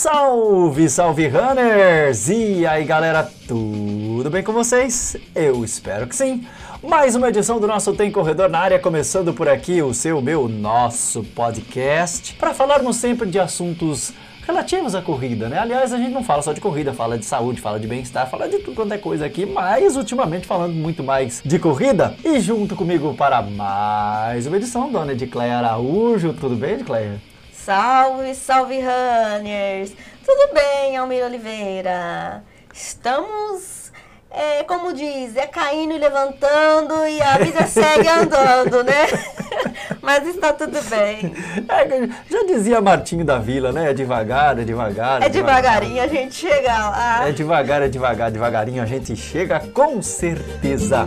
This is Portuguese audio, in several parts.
Salve, salve runners! E aí galera, tudo bem com vocês? Eu espero que sim. Mais uma edição do nosso Tem Corredor na área, começando por aqui o seu, meu, nosso podcast, para falarmos sempre de assuntos relativos à corrida, né? Aliás, a gente não fala só de corrida, fala de saúde, fala de bem-estar, fala de tudo quanto é coisa aqui, mas ultimamente falando muito mais de corrida. E junto comigo para mais uma edição, Dona Edicleia Araújo. Tudo bem, Edicleia? Salve, salve runners! Tudo bem, Almir Oliveira? Estamos, é, como diz, é caindo e levantando e a vida segue andando, né? Mas está tudo bem. É, já dizia Martinho da Vila, né? É devagar, é devagar. É devagarinho a gente chega lá. É devagar, é devagar, devagarinho a gente chega com certeza.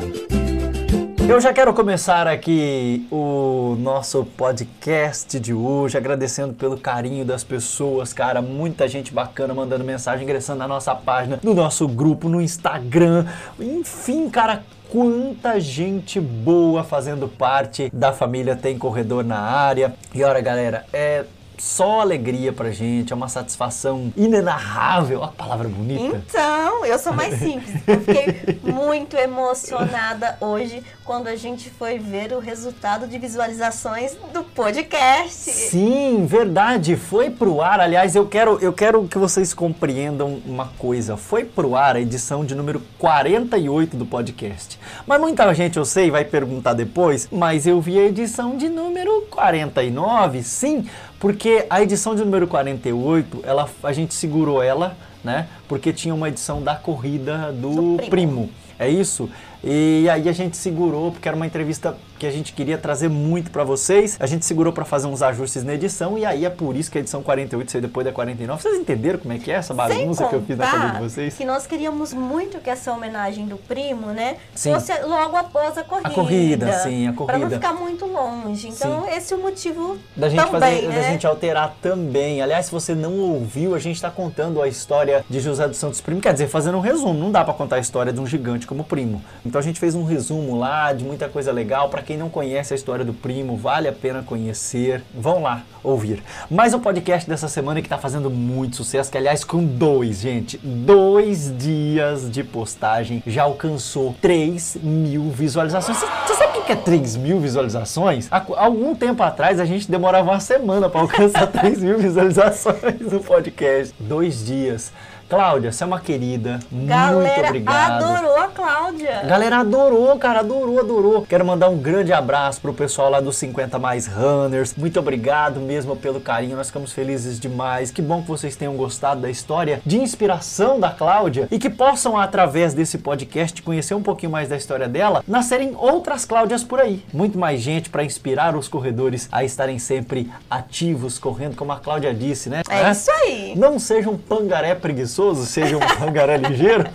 Eu já quero começar aqui o nosso podcast de hoje, agradecendo pelo carinho das pessoas, cara. Muita gente bacana mandando mensagem, ingressando na nossa página, no nosso grupo, no Instagram. Enfim, cara, quanta gente boa fazendo parte da família Tem Corredor na área. E olha, galera, é só alegria pra gente, é uma satisfação inenarrável. A palavra bonita. Então, eu sou mais simples. Eu fiquei muito emocionada hoje quando a gente foi ver o resultado de visualizações do podcast. Sim, verdade. Foi pro ar. Aliás, eu quero, eu quero que vocês compreendam uma coisa. Foi pro ar a edição de número 48 do podcast. Mas muita gente, eu sei, vai perguntar depois, mas eu vi a edição de número 49, sim, porque a edição de número 48, ela, a gente segurou ela, né? Porque tinha uma edição da corrida do, primo. primo. É isso? E aí a gente segurou, porque era uma entrevista que a gente queria trazer muito para vocês. A gente segurou para fazer uns ajustes na edição e aí é por isso que a edição 48 saiu depois da 49. Vocês entenderam como é que é essa bagunça que eu fiz na cabeça de vocês? Que nós queríamos muito que essa homenagem do primo, né, sim. fosse logo após a corrida. A corrida, sim, a corrida. Para não ficar muito longe. Então, sim. esse é o motivo da gente também, fazer, né? da gente alterar também. Aliás, se você não ouviu, a gente está contando a história de José dos Santos Primo, quer dizer, fazendo um resumo. Não dá para contar a história de um gigante como primo. Então a gente fez um resumo lá de muita coisa legal. Para quem não conhece a história história do primo, vale a pena conhecer. Vão lá ouvir. Mais um podcast dessa semana que está fazendo muito sucesso, que aliás com dois, gente, dois dias de postagem já alcançou 3 mil visualizações. Você sabe o que é 3 mil visualizações? Há algum tempo atrás a gente demorava uma semana para alcançar 3 mil visualizações no podcast. Dois dias. Cláudia, você é uma querida. Galera muito obrigado. adorou a Cláudia. Galera adorou, cara, adorou, adorou. Quero mandar um grande abraço pro pessoal lá dos 50 Mais Runners. Muito obrigado mesmo pelo carinho. Nós ficamos felizes demais. Que bom que vocês tenham gostado da história de inspiração da Cláudia e que possam, através desse podcast, conhecer um pouquinho mais da história dela, nascerem outras Cláudias por aí. Muito mais gente para inspirar os corredores a estarem sempre ativos, correndo, como a Cláudia disse, né? É, é? isso aí. Não seja um pangaré preguiçoso preguiçoso, seja um pangaré ligeiro,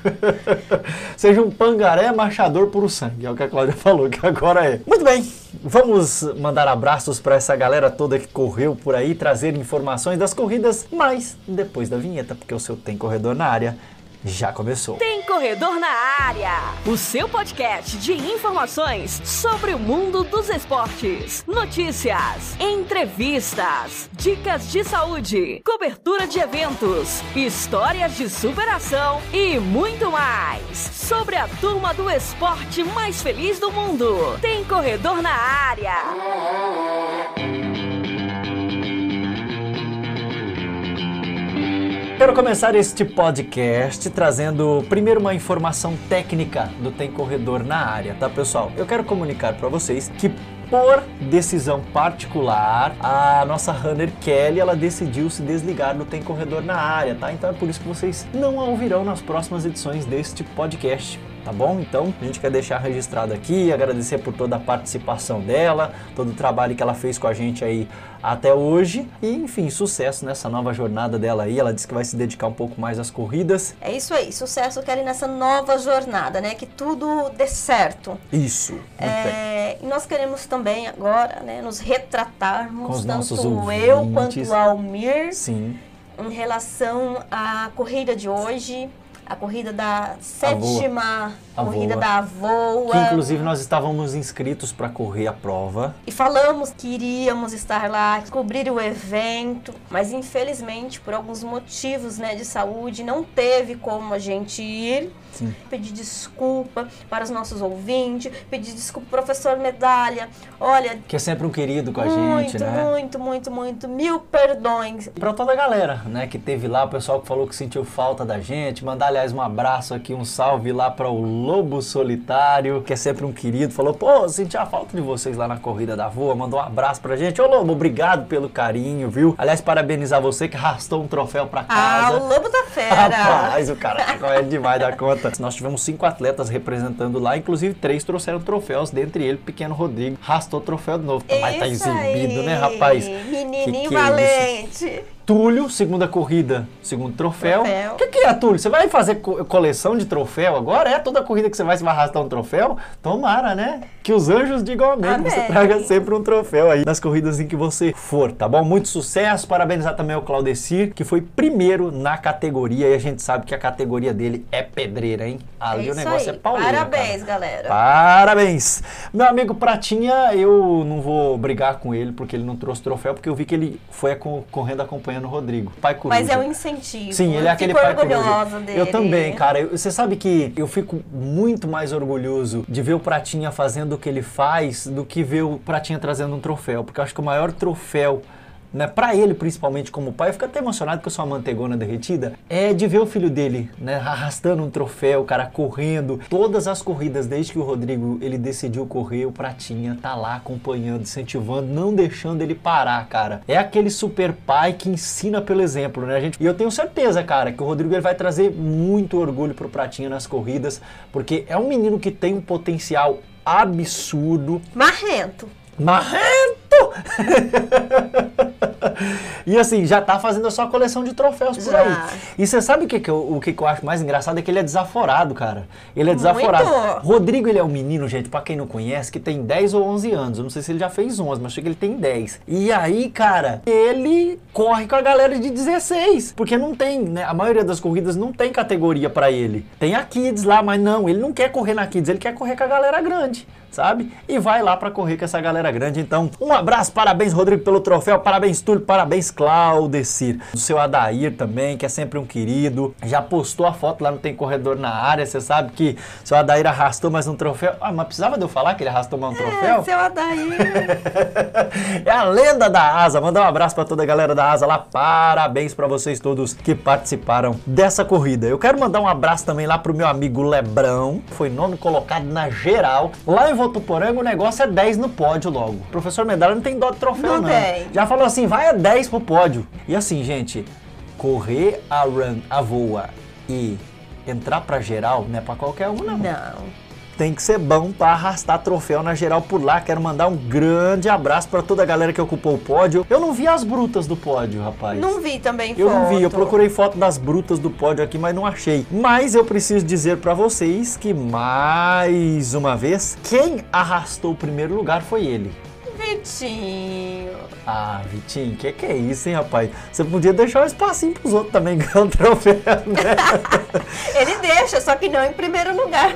seja um pangaré marchador puro sangue. É o que a Cláudia falou que agora é. Muito bem, vamos mandar abraços para essa galera toda que correu por aí, trazer informações das corridas, mas depois da vinheta, porque o seu tem corredor na área já começou. Tem Corredor na Área, o seu podcast de informações sobre o mundo dos esportes, notícias, entrevistas, dicas de saúde, cobertura de eventos, histórias de superação e muito mais. Sobre a turma do esporte mais feliz do mundo. Tem Corredor na Área. Quero começar este podcast trazendo primeiro uma informação técnica do Tem Corredor na área, tá pessoal? Eu quero comunicar para vocês que por decisão particular, a nossa runner Kelly, ela decidiu se desligar do Tem Corredor na área, tá? Então é por isso que vocês não a ouvirão nas próximas edições deste podcast tá bom? Então a gente quer deixar registrado aqui, agradecer por toda a participação dela, todo o trabalho que ela fez com a gente aí até hoje e enfim, sucesso nessa nova jornada dela aí. Ela disse que vai se dedicar um pouco mais às corridas. É isso aí, sucesso Kelly nessa nova jornada, né? Que tudo dê certo. Isso. É, e nós queremos também agora, né, nos retratarmos, tanto eu quanto o Almir. Sim. Em relação à corrida de hoje, a corrida da sétima A corrida da Voa. Que inclusive nós estávamos inscritos para correr a prova. E falamos que iríamos estar lá, cobrir o evento, mas infelizmente, por alguns motivos né, de saúde, não teve como a gente ir. Sim. Pedir desculpa para os nossos ouvintes, pedir desculpa pro professor Medalha. Olha, Que é sempre um querido com a muito, gente, né? muito, muito, muito, mil perdões. Pra toda a galera, né, que teve lá, o pessoal que falou que sentiu falta da gente, mandar, aliás, um abraço aqui, um salve lá para o Lobo Solitário, que é sempre um querido, falou, pô, senti a falta de vocês lá na Corrida da Voa, mandou um abraço pra gente. Ô, Lobo, obrigado pelo carinho, viu? Aliás, parabenizar você que arrastou um troféu pra Ah, casa. o lobo da fera. Rapaz, o cara tá correndo demais da conta. Nós tivemos cinco atletas representando lá, inclusive três trouxeram troféus, dentre eles, o pequeno Rodrigo, arrastou o troféu de novo. Mas tá exibido, aí, né, rapaz? Menininho Que que é valente. Túlio, segunda corrida, segundo troféu. Troféu. O que, que é, Túlio? Você vai fazer co- coleção de troféu agora? É toda corrida que você vai, você vai arrastar um troféu? Tomara, né? Que os anjos digam amém. que Você Amém. traga sempre um troféu aí nas corridas em que você for, tá bom? Muito sucesso. Parabenizar também ao Claudecir, que foi primeiro na categoria. E a gente sabe que a categoria dele é pedreira, hein? Ali é o negócio aí. é pauleira. Parabéns, cara. galera. Parabéns! Meu amigo Pratinha, eu não vou brigar com ele porque ele não trouxe troféu, porque eu vi que ele foi correndo acompanhando o Rodrigo. Pai Coruja. Mas é um incentivo. Sim, ele é aquele pai coruja. dele. Eu também, cara. Eu- Você sabe que eu fico muito mais orgulhoso de ver o Pratinha fazendo o que ele faz do que ver o Pratinha trazendo um troféu. Porque eu acho que o maior troféu, né, pra ele principalmente como pai, eu fico até emocionado que eu sou uma mantegona derretida, é de ver o filho dele, né, arrastando um troféu, o cara correndo. Todas as corridas, desde que o Rodrigo ele decidiu correr, o Pratinha tá lá acompanhando, incentivando, não deixando ele parar, cara. É aquele super pai que ensina pelo exemplo, né, gente? E eu tenho certeza, cara, que o Rodrigo ele vai trazer muito orgulho pro Pratinha nas corridas, porque é um menino que tem um potencial absurdo, Marrento. Marrento! e assim, já tá fazendo a sua coleção de troféus por Já. aí. E você sabe o que, que, eu, o que, que eu acho mais engraçado? É que ele é desaforado, cara. Ele é desaforado. Muito. Rodrigo, ele é um menino, gente, pra quem não conhece, que tem 10 ou 11 anos. Eu não sei se ele já fez 11, mas achei que ele tem 10. E aí, cara, ele corre com a galera de 16. Porque não tem, né? A maioria das corridas não tem categoria pra ele. Tem a Kids lá, mas não, ele não quer correr na Kids, ele quer correr com a galera grande sabe? E vai lá pra correr com essa galera grande. Então, um abraço, parabéns, Rodrigo, pelo troféu, parabéns, Túlio, parabéns, Claudecir. Do seu Adair também, que é sempre um querido. Já postou a foto lá no Tem Corredor na área. Você sabe que seu Adair arrastou mais um troféu. Ah, mas precisava de eu falar que ele arrastou mais um troféu? É, seu Adair. é a lenda da Asa. Mandar um abraço pra toda a galera da Asa lá. Parabéns pra vocês todos que participaram dessa corrida. Eu quero mandar um abraço também lá pro meu amigo Lebrão. Foi nome colocado na geral. Lá em Votuporanga o negócio é 10 no pódio logo. O professor Medalha não tem dó de troféu, Não não. tem. Já falou assim, vai a 10 pro pódio. E assim, gente, correr a run, a voa e entrar pra geral não é pra qualquer um, não Não. tem que ser bom para arrastar troféu na geral por lá. Quero mandar um grande abraço para toda a galera que ocupou o pódio. Eu não vi as brutas do pódio, rapaz. Não vi também Eu foto. não vi, eu procurei foto das brutas do pódio aqui, mas não achei. Mas eu preciso dizer para vocês que mais uma vez, quem arrastou o primeiro lugar foi ele. Vitinho. Ah, Vitinho, que que é isso, hein, rapaz? Você podia deixar um espacinho pros outros também ganhar o troféu, né? Ele deixa, só que não em primeiro lugar.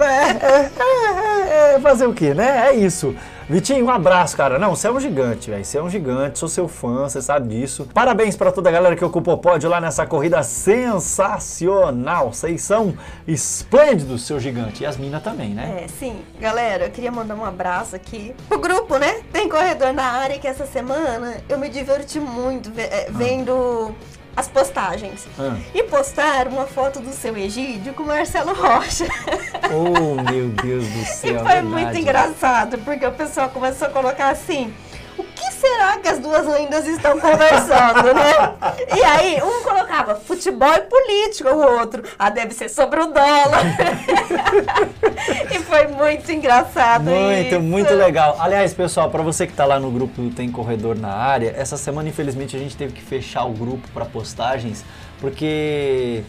É, é, é, é, fazer o quê, né? É isso. Vitinho, um abraço, cara. Não, você é um gigante, velho. Você é um gigante, sou seu fã, você sabe disso. Parabéns pra toda a galera que ocupou pódio lá nessa corrida sensacional. Vocês são esplêndidos, seu gigante. E as minas também, né? É, sim. Galera, eu queria mandar um abraço aqui pro grupo, né? Tem corredor na área que essa semana eu me diverti muito é, vendo as postagens. Ah. E postaram uma foto do seu Egídio com o Marcelo Rocha. Oh, meu Deus do E céu. foi verdade. muito engraçado, porque o pessoal começou a colocar assim. Será que as duas lendas estão conversando, né? E aí, um colocava futebol e política, o outro, ah, deve ser sobre o dólar. e foi muito engraçado Muito, isso. muito legal. Aliás, pessoal, para você que tá lá no grupo do Tem Corredor na área, essa semana, infelizmente, a gente teve que fechar o grupo para postagens, porque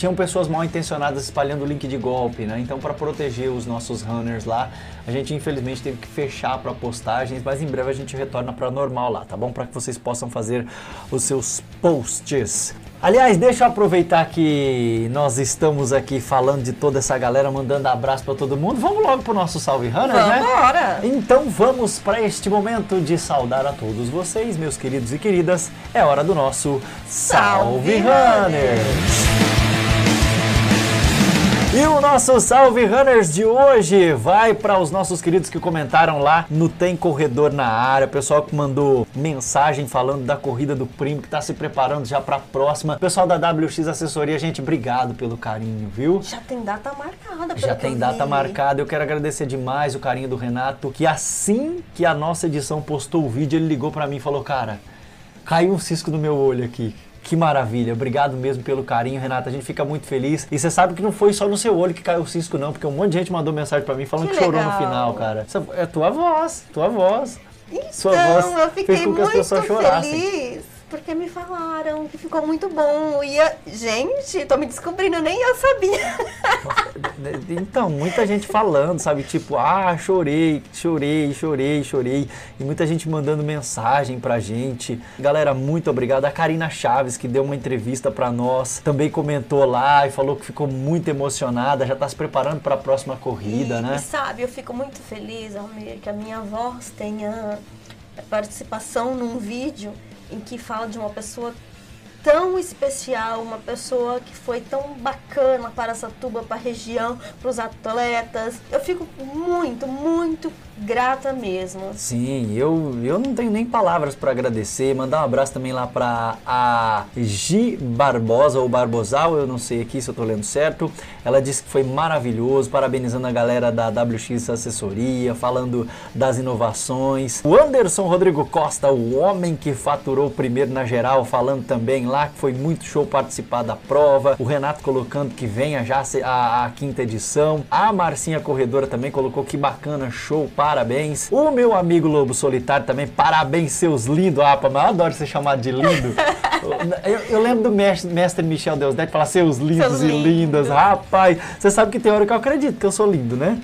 tinham pessoas mal intencionadas espalhando link de golpe, né? Então, para proteger os nossos runners lá, a gente infelizmente teve que fechar para postagens, mas em breve a gente retorna para normal lá, tá bom? Para que vocês possam fazer os seus posts. Aliás, deixa eu aproveitar que nós estamos aqui falando de toda essa galera, mandando abraço para todo mundo. Vamos logo pro nosso Salve Runners, né? Vambora! Então vamos para este momento de saudar a todos vocês, meus queridos e queridas. É hora do nosso Salve, Salve Runners! E o nosso Salve Runners de hoje vai para os nossos queridos que comentaram lá no Tem Corredor na área, pessoal que mandou mensagem falando da corrida do primo, que está se preparando já para a próxima. Pessoal da WX Assessoria, gente, obrigado pelo carinho, viu? Já tem data marcada. Já tem data marcada. Eu quero agradecer demais o carinho do Renato, que assim que a nossa edição postou o vídeo, ele ligou para mim e falou: "Cara, caiu um cisco no meu olho aqui". Que maravilha, obrigado mesmo pelo carinho, Renata. A gente fica muito feliz. E você sabe que não foi só no seu olho que caiu o cisco, não, porque um monte de gente mandou mensagem pra mim falando que, Que chorou no final, cara. É tua voz, tua voz. Sua Então, voz eu fez fiquei com que as pessoas chorassem. feliz porque me falaram que ficou muito bom. E, a- gente, tô me descobrindo, nem eu sabia. Então, muita gente falando, sabe? Tipo, ah, chorei, chorei, chorei, chorei. E muita gente mandando mensagem pra gente. Galera, muito obrigado. A Karina Chaves, que deu uma entrevista pra nós, também comentou lá e falou que ficou muito emocionada, já tá se preparando pra próxima corrida, e, né? e sabe, eu fico muito feliz, Almir, que a minha voz tenha participação num vídeo em que fala de uma pessoa tão especial, uma pessoa que foi tão bacana para Satuba, para a região, para os atletas. Eu fico muito, muito grata mesmo. Sim, eu, eu não tenho nem palavras para agradecer. Mandar um abraço também lá para a Gi Barbosa ou Barbosal, eu não sei aqui se eu tô lendo certo. Ela disse que foi maravilhoso, parabenizando a galera da WX Assessoria, falando das inovações. O Anderson Rodrigo Costa, o homem que faturou primeiro na geral, falando também lá que foi muito show participar da prova. O Renato colocando que venha já se- a, a quinta edição. A Marcinha Corredora também colocou que bacana, show, parabéns. O meu amigo Lobo Solitário também, parabéns, seus lindos. Ah, eu adoro ser chamado de lindo. eu, eu lembro do mestre, mestre Michel Deusdete falar seus lindos Seus e lindos. lindas. Rapaz, você sabe que tem hora que eu acredito que eu sou lindo, né?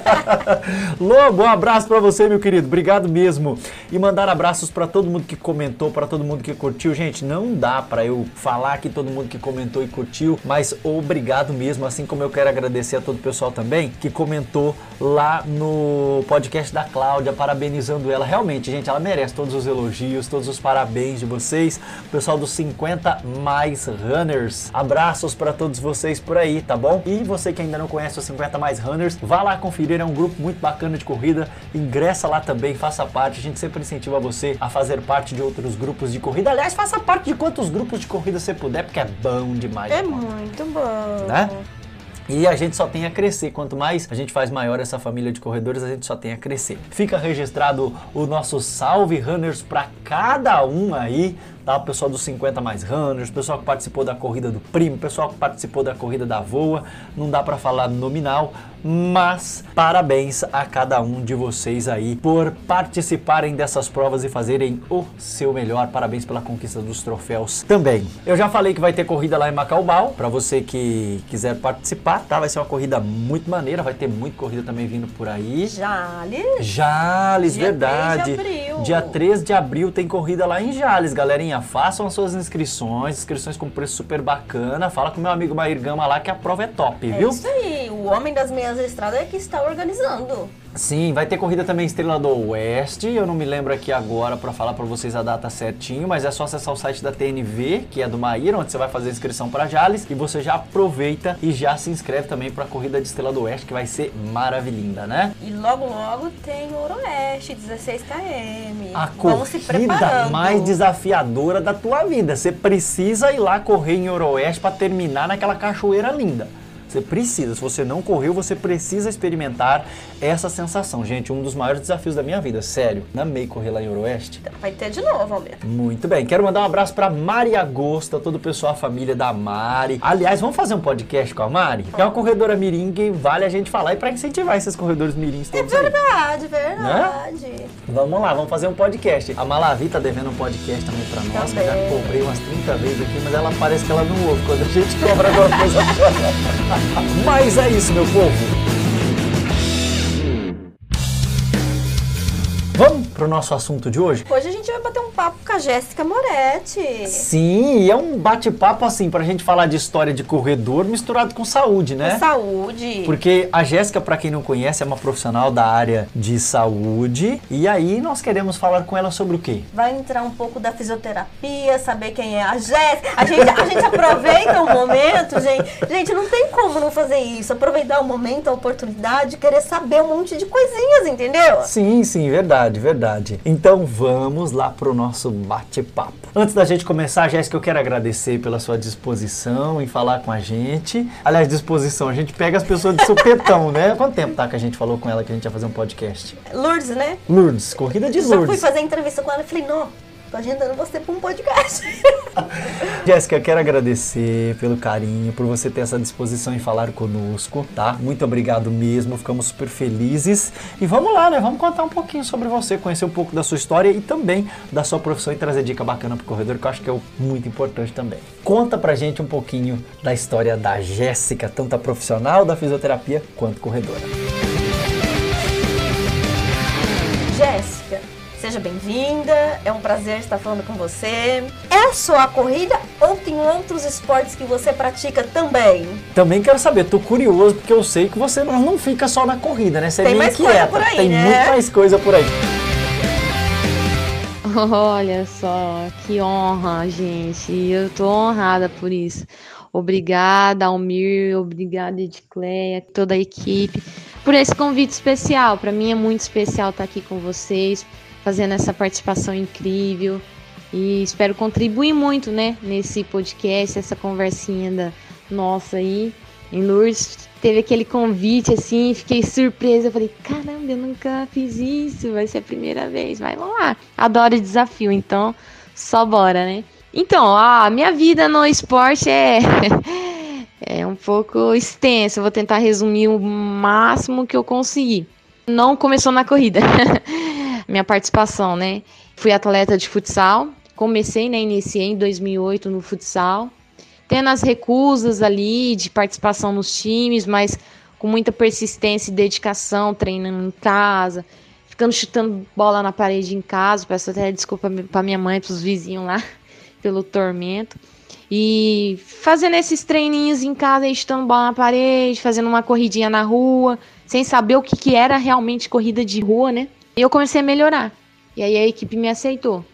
Lobo, um abraço pra você, meu querido. Obrigado mesmo. E mandar abraços pra todo mundo que comentou, pra todo mundo que curtiu. Gente, não dá pra eu falar que todo mundo que comentou e curtiu, mas obrigado mesmo, assim como eu quero agradecer a todo o pessoal também que comentou lá no podcast da Cláudia, parabenizando ela. Realmente, gente, ela merece todos os elogios, todos os parabéns de vocês. O pessoal dos 50 mais runners. Abraços pra todos vocês por aí, tá bom? E você que ainda não conhece os 50 mais runners, vá lá conferir, é um grupo muito bacana de corrida. Ingressa lá também, faça parte. A gente sempre incentiva você a fazer parte de outros grupos de corrida. Aliás, faça parte de quantos grupos de corrida você puder, porque é bom demais. É muito bom. Né? E a gente só tem a crescer. Quanto mais a gente faz maior essa família de corredores, a gente só tem a crescer. Fica registrado o nosso salve runners para cada um aí, tá? O pessoal dos 50 mais runners, o pessoal que participou da corrida do primo, o pessoal que participou da corrida da voa. Não dá para falar nominal, mas parabéns a cada um de vocês aí por participarem dessas provas e fazerem o seu melhor. Parabéns pela conquista dos troféus também. Eu já falei que vai ter corrida lá em Macaubal, para você que quiser participar, tá? Vai ser uma corrida muito maneira, vai ter muita corrida também vindo por aí. Jales, Jales, Dia verdade. 3 de abril. Dia 3 de abril tem corrida lá em Jales, galerinha. Façam as suas inscrições, inscrições com preço super bacana. Fala com meu amigo Mair Gama lá que a prova é top, é viu? isso aí. O homem das meias estradas é que está organizando. Sim, vai ter corrida também Estrela do Oeste. Eu não me lembro aqui agora para falar para vocês a data certinho, mas é só acessar o site da TNV, que é do Maíra, onde você vai fazer a inscrição para Jales e você já aproveita e já se inscreve também para a corrida de Estrela do Oeste, que vai ser maravilhinda, né? E logo, logo tem o Oeste, 16 km. A se corrida mais desafiadora da tua vida. Você precisa ir lá correr em Oroeste para terminar naquela cachoeira linda. Você precisa, se você não correu, você precisa experimentar essa sensação. Gente, um dos maiores desafios da minha vida, sério. Amei correr lá em Oroeste. Vai ter de novo, Alberto. Muito bem, quero mandar um abraço pra Mari Agosta, todo o pessoal, a família da Mari. Aliás, vamos fazer um podcast com a Mari? Que é uma corredora mirim que vale a gente falar e pra incentivar esses corredores mirins É todos aí. verdade, verdade. Vamos lá, vamos fazer um podcast. A Malavi tá devendo um podcast também pra nós, que eu já Também. cobrei umas 30 vezes aqui, mas ela parece que ela não ouve quando a gente cobra alguma coisa. Mas é isso, meu povo. Vamos pro nosso assunto de hoje? Hoje a gente vai bater um papo com a Jéssica Moretti. Sim, e é um bate-papo assim pra gente falar de história de corredor misturado com saúde, né? Com saúde. Porque a Jéssica, para quem não conhece, é uma profissional da área de saúde. E aí nós queremos falar com ela sobre o quê? Vai entrar um pouco da fisioterapia, saber quem é a Jéssica. A gente, a gente aproveita o momento, gente. Gente, não tem como não fazer isso. Aproveitar o momento, a oportunidade, querer saber um monte de coisinhas, entendeu? Sim, sim, verdade, verdade. Então vamos lá pro nosso bate-papo. Antes da gente começar, Jéssica, eu quero agradecer pela sua disposição em falar com a gente. Aliás, disposição, a gente pega as pessoas de supetão, né? Quanto tempo tá que a gente falou com ela que a gente ia fazer um podcast? Lourdes, né? Lourdes, corrida de Já fui Lourdes. fazer entrevista com ela e falei, não, tô agendando você pra um podcast. Jéssica, eu quero agradecer pelo carinho, por você ter essa disposição em falar conosco, tá? Muito obrigado mesmo, ficamos super felizes. E vamos lá, né? Vamos contar um pouquinho sobre você, conhecer um pouco da sua história e também da sua profissão e trazer dica bacana pro corredor, que eu acho que é muito importante também. Conta pra gente um pouquinho da história da Jéssica, tanto a profissional da fisioterapia quanto corredora. Jéssica, seja bem-vinda. É um prazer estar falando com você. É só a corrida ou tem outros esportes que você pratica também? Também quero saber, tô curioso porque eu sei que você não fica só na corrida, né? Você Tem é meio mais coisa por aí, tem né? muito mais coisa por aí. Olha só, que honra, gente. Eu tô honrada por isso. Obrigada, Almir, obrigada, Edcleia, toda a equipe, por esse convite especial. Para mim é muito especial estar aqui com vocês, fazendo essa participação incrível. E espero contribuir muito, né, nesse podcast, essa conversinha da nossa aí. Em Lourdes teve aquele convite assim, fiquei surpresa. Eu falei, caramba, eu nunca fiz isso, vai ser a primeira vez. Vai, lá. Adoro desafio, então só bora, né? Então, a minha vida no esporte é é um pouco extensa. Vou tentar resumir o máximo que eu conseguir. Não começou na corrida. minha participação, né? Fui atleta de futsal. Comecei, né? Iniciei em 2008 no futsal tendo as recusas ali de participação nos times, mas com muita persistência e dedicação, treinando em casa, ficando chutando bola na parede em casa. Peço até desculpa para minha mãe, para os vizinhos lá, pelo tormento. E fazendo esses treininhos em casa, chutando bola na parede, fazendo uma corridinha na rua, sem saber o que, que era realmente corrida de rua, né? E eu comecei a melhorar. E aí a equipe me aceitou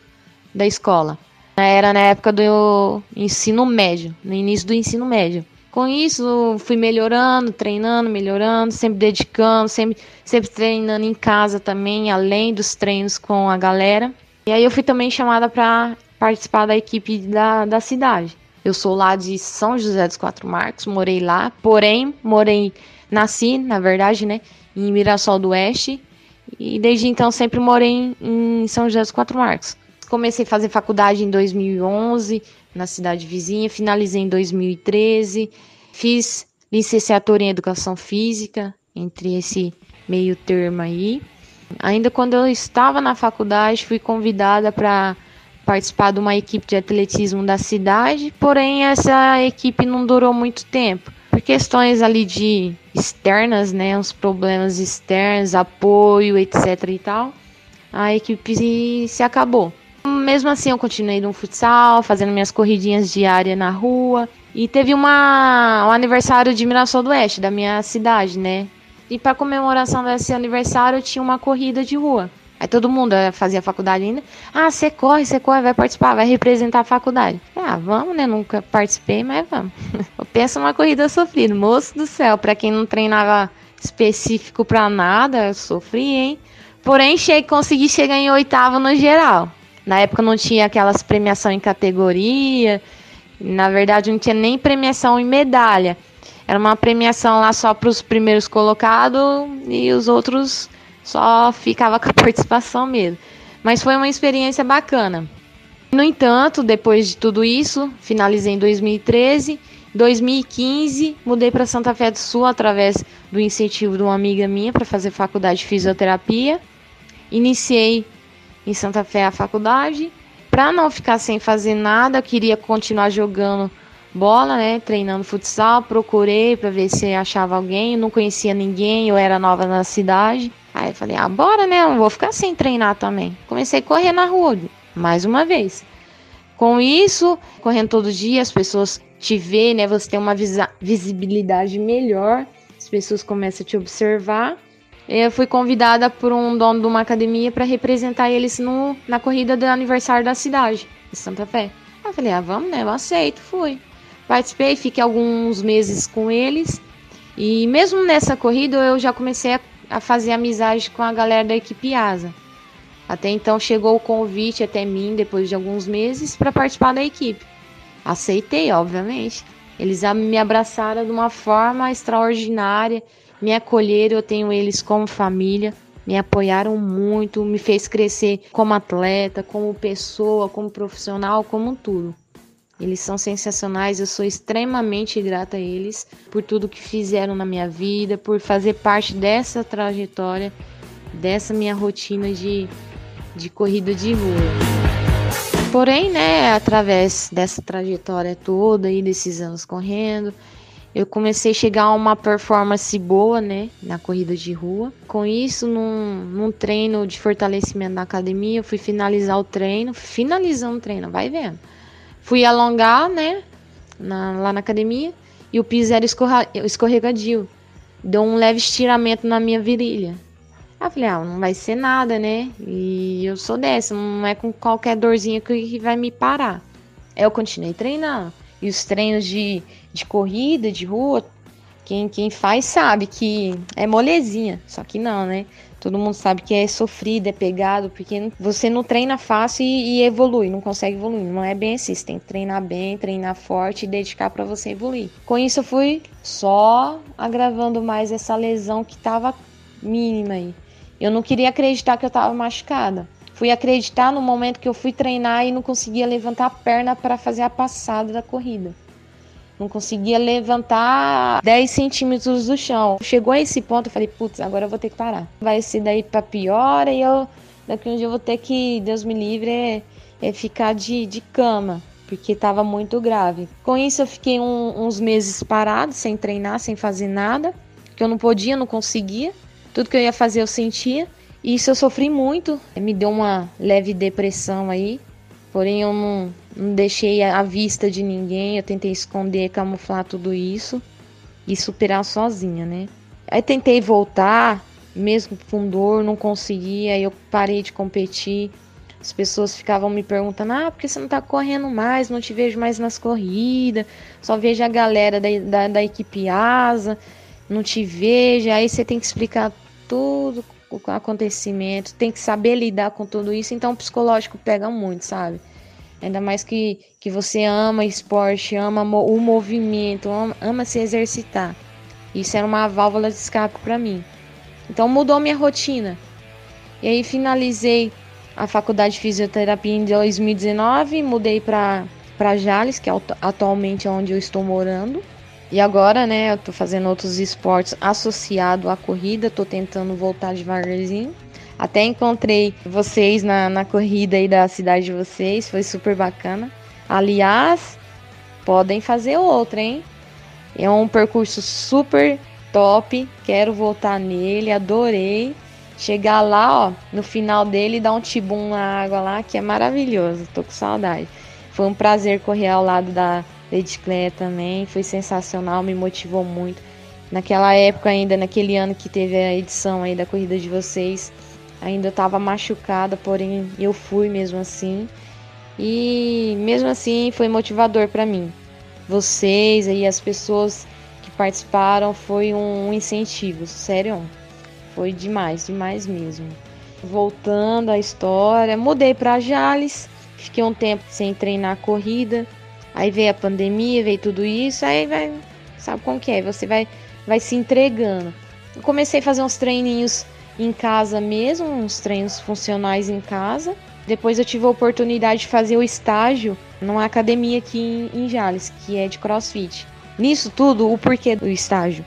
da escola. Era na época do ensino médio, no início do ensino médio. Com isso, fui melhorando, treinando, melhorando, sempre dedicando, sempre, sempre treinando em casa também, além dos treinos com a galera. E aí eu fui também chamada para participar da equipe da, da cidade. Eu sou lá de São José dos Quatro Marcos, morei lá, porém, morei, nasci, na verdade, né, em Mirassol do Oeste, e desde então sempre morei em, São José dos Quatro Marcos. Comecei a fazer faculdade em 2011 na cidade vizinha, finalizei em 2013, fiz licenciatura em educação física, entre esse meio termo aí. Ainda quando eu estava na faculdade, fui convidada para participar de uma equipe de atletismo da cidade, porém essa equipe não durou muito tempo. Por questões ali de externas, né, uns problemas externos, apoio, etc e tal, a equipe se, se acabou. Mesmo assim, eu continuei no futsal, fazendo minhas corridinhas diárias na rua. E teve uma, um aniversário de Mirassol do Oeste, da minha cidade, né? E para comemoração desse aniversário, tinha uma corrida de rua. Aí todo mundo eh, fazia faculdade ainda. Ah, você corre, você corre, vai participar, vai representar a faculdade. Ah, vamos, né? Nunca participei, mas vamos. Eu penso numa corrida sofrida. Moço do céu, para quem não treinava específico para nada, eu sofri, hein? Porém, cheguei, consegui chegar em oitavo no geral. Na época não tinha aquelas premiação em categoria. Na verdade, não tinha nem premiação em medalha. Era uma premiação lá só para os primeiros colocados e os outros só ficava com a participação mesmo. Mas foi uma experiência bacana. No entanto, depois de tudo isso, finalizei em 2013. 2015, mudei para Santa Fé do Sul através do incentivo de uma amiga minha para fazer faculdade de fisioterapia. Iniciei em Santa Fé a faculdade. Para não ficar sem fazer nada, eu queria continuar jogando bola, né, treinando futsal. Procurei para ver se achava alguém, não conhecia ninguém, eu era nova na cidade. Aí eu falei, ah, bora, né? Não vou ficar sem treinar também. Comecei a correr na rua, mais uma vez. Com isso, correndo todo dia, as pessoas te vê, né? Você tem uma visibilidade melhor, as pessoas começam a te observar. Eu fui convidada por um dono de uma academia para representar eles no, na corrida do aniversário da cidade, de Santa Fé. Eu falei, ah, vamos, né? Eu aceito, fui. Participei, fiquei alguns meses com eles. E mesmo nessa corrida, eu já comecei a, a fazer amizade com a galera da equipe ASA. Até então chegou o convite até mim, depois de alguns meses, para participar da equipe. Aceitei, obviamente. Eles me abraçaram de uma forma extraordinária, me acolheram, eu tenho eles como família, me apoiaram muito, me fez crescer como atleta, como pessoa, como profissional, como tudo. Eles são sensacionais, eu sou extremamente grata a eles por tudo que fizeram na minha vida, por fazer parte dessa trajetória, dessa minha rotina de, de corrida de rua. Porém, né, através dessa trajetória toda e desses anos correndo, eu comecei a chegar a uma performance boa, né, na corrida de rua. Com isso, num, num treino de fortalecimento na academia, eu fui finalizar o treino, finalizando o treino, vai vendo. Fui alongar, né, na, lá na academia, e o piso era escorregadio. Deu um leve estiramento na minha virilha. Aí eu falei, ah, não vai ser nada, né? E eu sou dessa, não é com qualquer dorzinha que vai me parar. Eu continuei treinando. E os treinos de, de corrida, de rua, quem, quem faz sabe que é molezinha. Só que não, né? Todo mundo sabe que é sofrido, é pegado, porque você não treina fácil e, e evolui, não consegue evoluir. Não é bem assim. Você tem que treinar bem, treinar forte e dedicar para você evoluir. Com isso, eu fui só agravando mais essa lesão que tava mínima aí. Eu não queria acreditar que eu estava machucada. Fui acreditar no momento que eu fui treinar e não conseguia levantar a perna para fazer a passada da corrida. Não conseguia levantar 10 centímetros do chão. Chegou a esse ponto, eu falei, putz, agora eu vou ter que parar. Vai ser daí para pior e eu daqui um dia eu vou ter que, Deus me livre, é, é ficar de, de cama, porque estava muito grave. Com isso eu fiquei um, uns meses parado, sem treinar, sem fazer nada, que eu não podia, não conseguia. Tudo que eu ia fazer eu sentia. E isso eu sofri muito. Me deu uma leve depressão aí. Porém, eu não, não deixei a vista de ninguém. Eu tentei esconder, camuflar tudo isso. E superar sozinha, né? Aí tentei voltar, mesmo com dor, não consegui. Aí eu parei de competir. As pessoas ficavam me perguntando: ah, por que você não tá correndo mais? Não te vejo mais nas corridas. Só vejo a galera da, da, da equipe asa. Não te vejo. Aí você tem que explicar tudo o acontecimento, tem que saber lidar com tudo isso, então o psicológico pega muito, sabe? Ainda mais que, que você ama esporte, ama o movimento, ama, ama se exercitar. Isso era uma válvula de escape para mim. Então mudou minha rotina. E aí finalizei a faculdade de fisioterapia em 2019, mudei para Jales, que é atualmente onde eu estou morando. E agora, né, eu tô fazendo outros esportes associado à corrida, tô tentando voltar devagarzinho. Até encontrei vocês na, na corrida aí da cidade de vocês, foi super bacana. Aliás, podem fazer outra, hein? É um percurso super top, quero voltar nele, adorei. Chegar lá, ó, no final dele, dar um tibum na água lá, que é maravilhoso, tô com saudade. Foi um prazer correr ao lado da Lady Claire também, foi sensacional, me motivou muito. Naquela época ainda, naquele ano que teve a edição aí da corrida de vocês, ainda estava machucada, porém eu fui mesmo assim. E mesmo assim foi motivador para mim. Vocês aí, as pessoas que participaram, foi um incentivo, sério. Foi demais, demais mesmo. Voltando à história, mudei para Jales, fiquei um tempo sem treinar corrida, Aí veio a pandemia, veio tudo isso, aí vai, sabe como que é? Você vai, vai se entregando. Eu comecei a fazer uns treininhos em casa mesmo, uns treinos funcionais em casa. Depois eu tive a oportunidade de fazer o estágio numa academia aqui em, em Jales, que é de CrossFit. Nisso tudo, o porquê do estágio?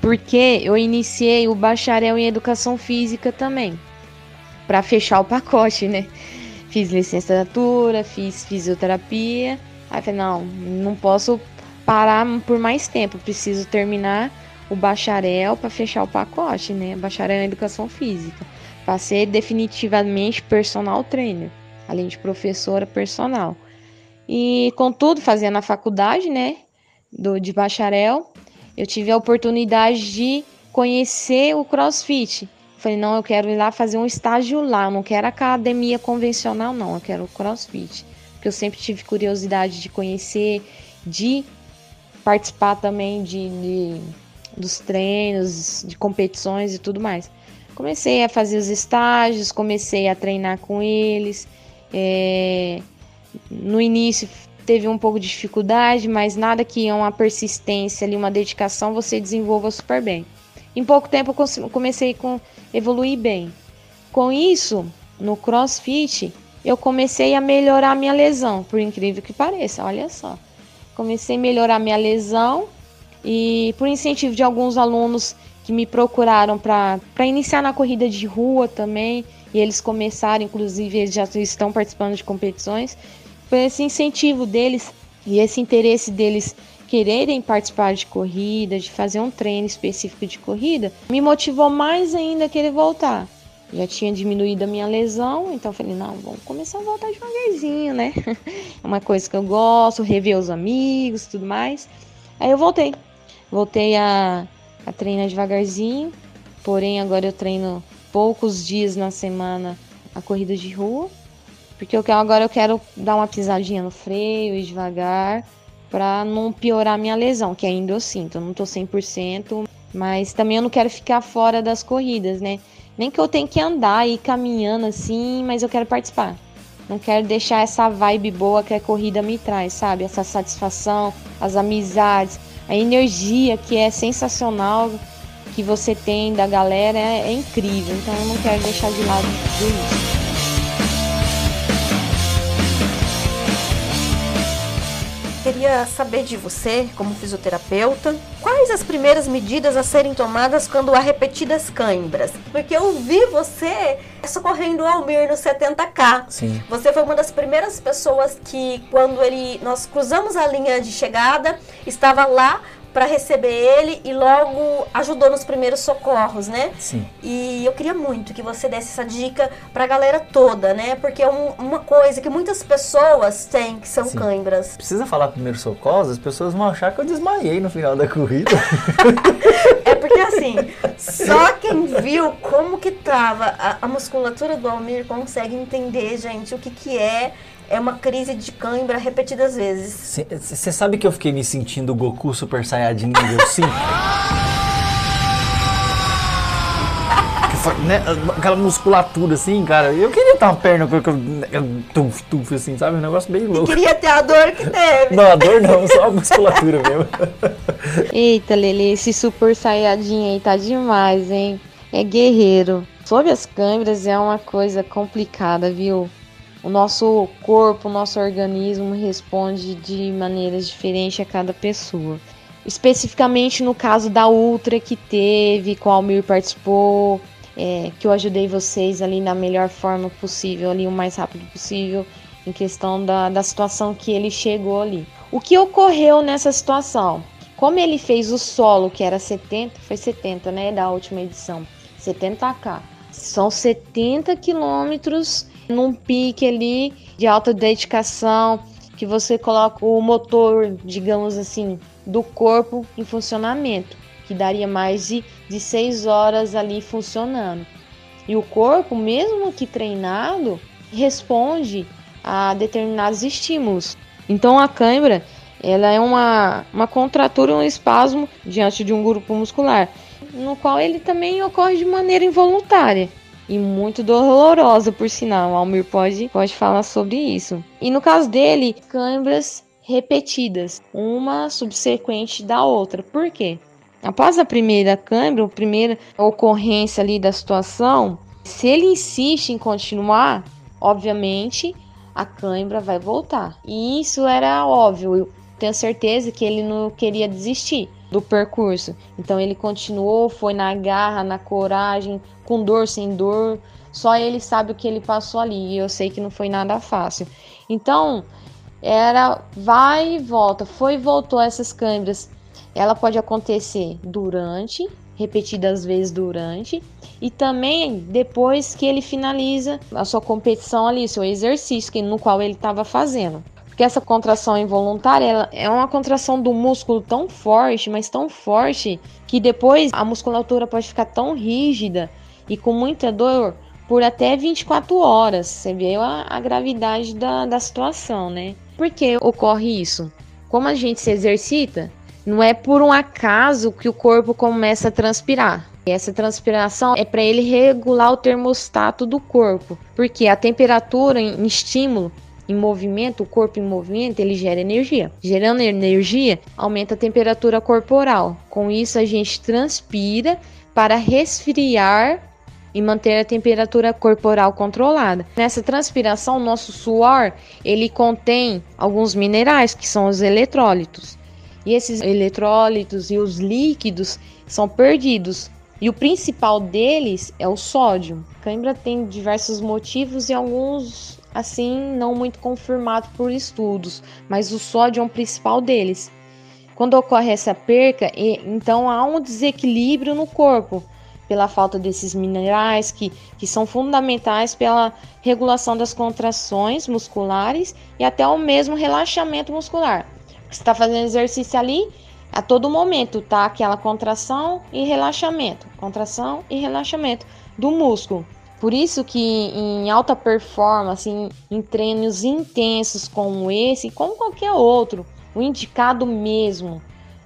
Porque eu iniciei o bacharel em educação física também, para fechar o pacote, né? Fiz licenciatura, fiz fisioterapia Aí falei, não, não posso parar por mais tempo, preciso terminar o bacharel para fechar o pacote, né? Bacharel em educação física. Passei definitivamente personal trainer, além de professora personal. E contudo, fazia na faculdade, né, do de bacharel, eu tive a oportunidade de conhecer o CrossFit. Falei, não, eu quero ir lá fazer um estágio lá, eu não quero academia convencional, não, eu quero o CrossFit. Porque eu sempre tive curiosidade de conhecer, de participar também de, de dos treinos, de competições e tudo mais. Comecei a fazer os estágios, comecei a treinar com eles. É, no início teve um pouco de dificuldade, mas nada que é uma persistência ali, uma dedicação, você desenvolva super bem. Em pouco tempo eu comecei a evoluir bem. Com isso, no CrossFit, eu comecei a melhorar minha lesão, por incrível que pareça, olha só. Comecei a melhorar minha lesão e por incentivo de alguns alunos que me procuraram para iniciar na corrida de rua também, e eles começaram, inclusive eles já estão participando de competições, foi esse incentivo deles e esse interesse deles quererem participar de corrida, de fazer um treino específico de corrida, me motivou mais ainda a querer voltar. Já tinha diminuído a minha lesão, então falei, não, vamos começar a voltar devagarzinho, né? É uma coisa que eu gosto, rever os amigos tudo mais. Aí eu voltei. Voltei a, a treinar devagarzinho, porém agora eu treino poucos dias na semana a corrida de rua, porque eu quero, agora eu quero dar uma pisadinha no freio e devagar para não piorar minha lesão, que ainda eu sinto, eu não tô 100%, mas também eu não quero ficar fora das corridas, né? Nem que eu tenha que andar e ir caminhando assim, mas eu quero participar. Não quero deixar essa vibe boa que a corrida me traz, sabe? Essa satisfação, as amizades, a energia que é sensacional que você tem da galera é, é incrível. Então eu não quero deixar de lado tudo isso. Queria saber de você, como fisioterapeuta, quais as primeiras medidas a serem tomadas quando há repetidas cãibras? Porque eu vi você socorrendo o Almir no 70K. Sim. Você foi uma das primeiras pessoas que, quando ele nós cruzamos a linha de chegada, estava lá para receber ele e logo ajudou nos primeiros socorros, né? Sim. E eu queria muito que você desse essa dica para a galera toda, né? Porque é um, uma coisa que muitas pessoas têm, que são Sim. cãibras. Precisa falar primeiros socorros, as pessoas vão achar que eu desmaiei no final da corrida. É porque assim, só quem viu como que tava a, a musculatura do Almir consegue entender, gente, o que que é é uma crise de cãibra repetidas vezes. Você sabe que eu fiquei me sentindo Goku Super Saiyajin nível 5? né, aquela musculatura assim, cara. Eu queria ter uma perna com tuf, tuf, assim, sabe? Um negócio bem louco. Eu queria ter a dor que teve. Não, a dor não, só a musculatura mesmo. Eita, Lele, esse super saiyajin aí tá demais, hein? É guerreiro. Sobre as câimbras é uma coisa complicada, viu? O nosso corpo, o nosso organismo responde de maneiras diferentes a cada pessoa. Especificamente no caso da Ultra que teve, com o Almir participou, é, que eu ajudei vocês ali na melhor forma possível, ali o mais rápido possível, em questão da, da situação que ele chegou ali. O que ocorreu nessa situação? Como ele fez o solo, que era 70, foi 70, né, da última edição, 70k. São 70 quilômetros num pique ali de alta dedicação, que você coloca o motor, digamos assim, do corpo em funcionamento, que daria mais de, de seis horas ali funcionando. E o corpo, mesmo que treinado, responde a determinados estímulos. Então a câimbra ela é uma, uma contratura, um espasmo diante de um grupo muscular, no qual ele também ocorre de maneira involuntária e muito dolorosa, por sinal. O Almir pode, pode falar sobre isso. E no caso dele, câimbras repetidas, uma subsequente da outra. Por quê? Após a primeira câimbra, a primeira ocorrência ali da situação, se ele insiste em continuar, obviamente a câimbra vai voltar. E isso era óbvio. Eu tenho certeza que ele não queria desistir do percurso. Então ele continuou, foi na garra, na coragem, com dor, sem dor. Só ele sabe o que ele passou ali. E eu sei que não foi nada fácil. Então era vai e volta, foi e voltou essas câimbras. ela pode acontecer durante, repetidas vezes durante, e também depois que ele finaliza a sua competição ali, seu exercício no qual ele estava fazendo. Porque essa contração involuntária é uma contração do músculo tão forte, mas tão forte, que depois a musculatura pode ficar tão rígida e com muita dor por até 24 horas. Você vê a, a gravidade da, da situação, né? Por que ocorre isso? Como a gente se exercita, não é por um acaso que o corpo começa a transpirar. Essa transpiração é para ele regular o termostato do corpo, porque a temperatura em estímulo em movimento, o corpo em movimento, ele gera energia. Gerando energia, aumenta a temperatura corporal. Com isso, a gente transpira para resfriar e manter a temperatura corporal controlada. Nessa transpiração, nosso suor, ele contém alguns minerais, que são os eletrólitos. E esses eletrólitos e os líquidos são perdidos. E o principal deles é o sódio. Cãibra tem diversos motivos e alguns assim não muito confirmado por estudos, mas o sódio é o principal deles. Quando ocorre essa perca, então há um desequilíbrio no corpo pela falta desses minerais que, que são fundamentais pela regulação das contrações musculares e até o mesmo relaxamento muscular. Você está fazendo exercício ali, a todo momento tá aquela contração e relaxamento, contração e relaxamento do músculo. Por isso que em alta performance, em, em treinos intensos como esse, como qualquer outro, o indicado mesmo,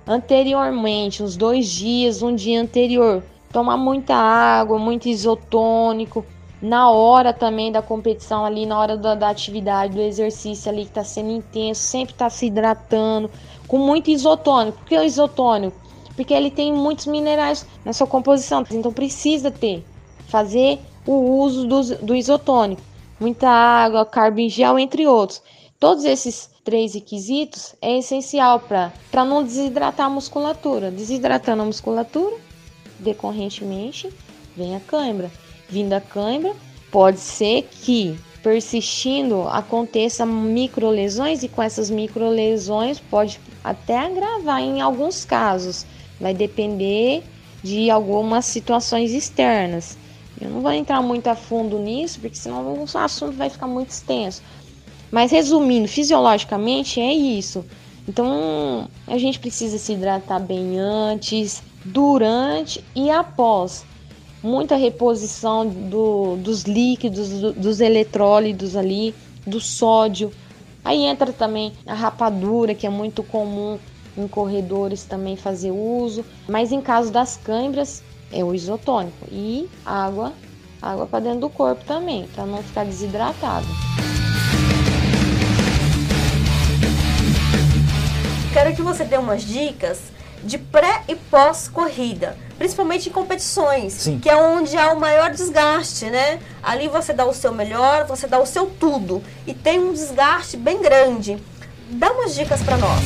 anteriormente, uns dois dias, um dia anterior, tomar muita água, muito isotônico, na hora também da competição ali, na hora da, da atividade, do exercício ali que está sendo intenso, sempre está se hidratando, com muito isotônico. Por que o isotônico? Porque ele tem muitos minerais na sua composição, então precisa ter. Fazer o uso do, do isotônico, muita água, carbo gel, entre outros. Todos esses três requisitos é essencial para não desidratar a musculatura. Desidratando a musculatura, decorrentemente, vem a cãibra. Vindo a cãibra, pode ser que persistindo aconteça microlesões e com essas microlesões pode até agravar em alguns casos. Vai depender de algumas situações externas. Eu não vou entrar muito a fundo nisso, porque senão o assunto vai ficar muito extenso. Mas resumindo, fisiologicamente é isso. Então a gente precisa se hidratar bem antes, durante e após. Muita reposição do, dos líquidos, do, dos eletrólitos ali, do sódio. Aí entra também a rapadura, que é muito comum em corredores também fazer uso. Mas em caso das câimbras, é o isotônico e água, água para dentro do corpo também, para não ficar desidratado. Quero que você dê umas dicas de pré e pós corrida, principalmente em competições, Sim. que é onde há o maior desgaste, né? Ali você dá o seu melhor, você dá o seu tudo e tem um desgaste bem grande. Dá umas dicas para nós.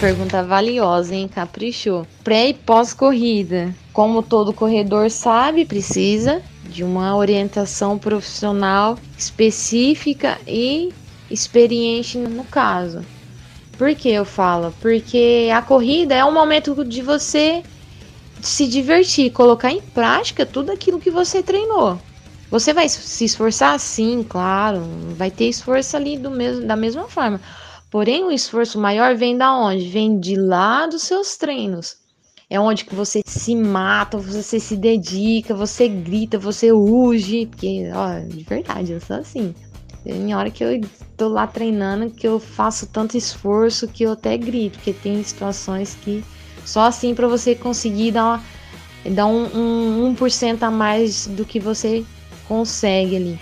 Pergunta valiosa, hein? Caprichou. Pré e pós-corrida. Como todo corredor sabe, precisa de uma orientação profissional específica e experiente no caso. Por que eu falo? Porque a corrida é um momento de você se divertir, colocar em prática tudo aquilo que você treinou. Você vai se esforçar? Sim, claro. Vai ter esforço ali do mesmo, da mesma forma. Porém, o esforço maior vem da onde? Vem de lá dos seus treinos. É onde que você se mata, você se dedica, você grita, você urge, porque, ó, de verdade, eu sou assim. Tem hora que eu tô lá treinando que eu faço tanto esforço que eu até grito, porque tem situações que só assim para você conseguir dar, uma, dar um, um 1% a mais do que você consegue ali.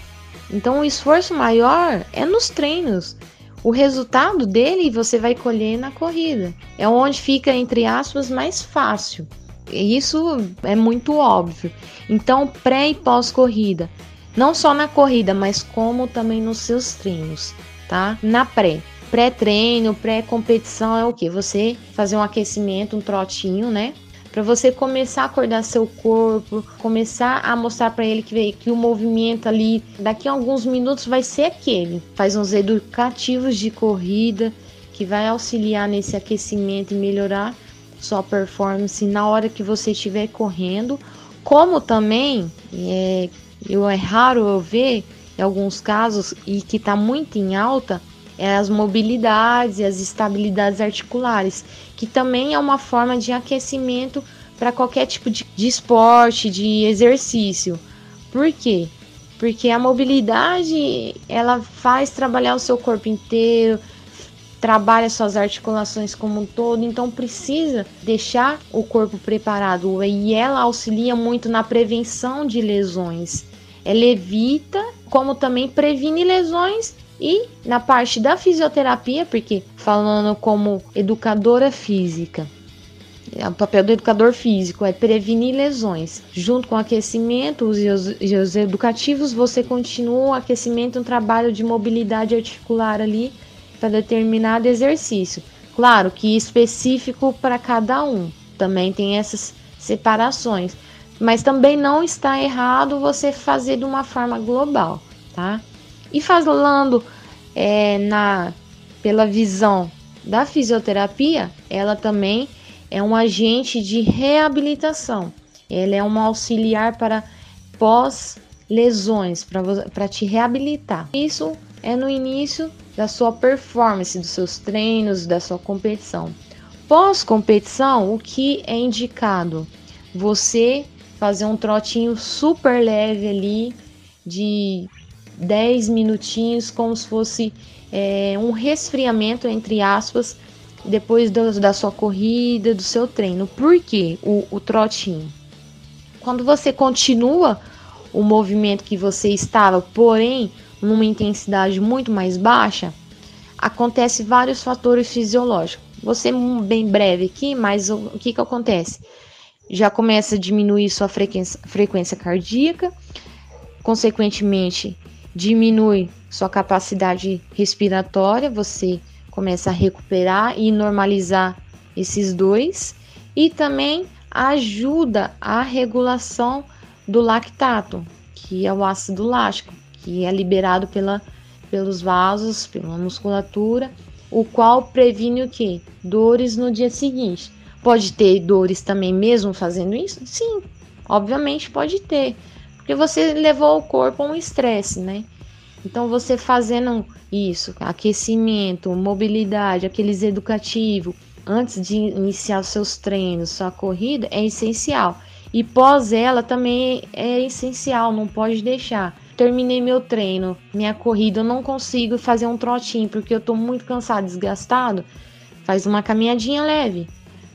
Então o esforço maior é nos treinos o resultado dele você vai colher na corrida. É onde fica, entre aspas, mais fácil. Isso é muito óbvio. Então, pré e pós-corrida. Não só na corrida, mas como também nos seus treinos, tá? Na pré. Pré-treino, pré-competição é o que? Você fazer um aquecimento, um trotinho, né? para você começar a acordar seu corpo, começar a mostrar para ele que, que o movimento ali daqui a alguns minutos vai ser aquele. Faz uns educativos de corrida que vai auxiliar nesse aquecimento e melhorar sua performance na hora que você estiver correndo, como também é, eu, é raro eu ver em alguns casos e que está muito em alta é as mobilidades e as estabilidades articulares, que também é uma forma de aquecimento para qualquer tipo de, de esporte, de exercício. Por quê? Porque a mobilidade ela faz trabalhar o seu corpo inteiro, trabalha suas articulações como um todo, então precisa deixar o corpo preparado e ela auxilia muito na prevenção de lesões. Ela evita, como também previne lesões e na parte da fisioterapia, porque falando como educadora física, o papel do educador físico é prevenir lesões. Junto com o aquecimento e os, os educativos, você continua o aquecimento, um trabalho de mobilidade articular ali para determinado exercício. Claro que específico para cada um. Também tem essas separações. Mas também não está errado você fazer de uma forma global, tá? E falando é, na pela visão da fisioterapia, ela também é um agente de reabilitação. Ela é um auxiliar para pós-lesões, para te reabilitar. Isso é no início da sua performance, dos seus treinos, da sua competição. Pós-competição, o que é indicado? Você fazer um trotinho super leve ali, de 10 minutinhos, como se fosse é, um resfriamento, entre aspas, depois do, da sua corrida, do seu treino. Por que o, o trotinho? Quando você continua o movimento que você estava, porém numa intensidade muito mais baixa, acontece vários fatores fisiológicos. Ser bem breve aqui, mas o, o que, que acontece? Já começa a diminuir sua frequência, frequência cardíaca, consequentemente, diminui sua capacidade respiratória, você começa a recuperar e normalizar esses dois, e também ajuda a regulação do lactato, que é o ácido lático, que é liberado pela, pelos vasos, pela musculatura, o qual previne o que? Dores no dia seguinte. Pode ter dores também mesmo fazendo isso? Sim, obviamente pode ter, porque você levou o corpo a um estresse, né? Então você fazendo isso, aquecimento, mobilidade, aqueles educativos, antes de iniciar seus treinos, sua corrida, é essencial. E pós ela também é essencial, não pode deixar terminei meu treino, minha corrida, eu não consigo fazer um trotinho porque eu tô muito cansado, desgastado, faz uma caminhadinha leve.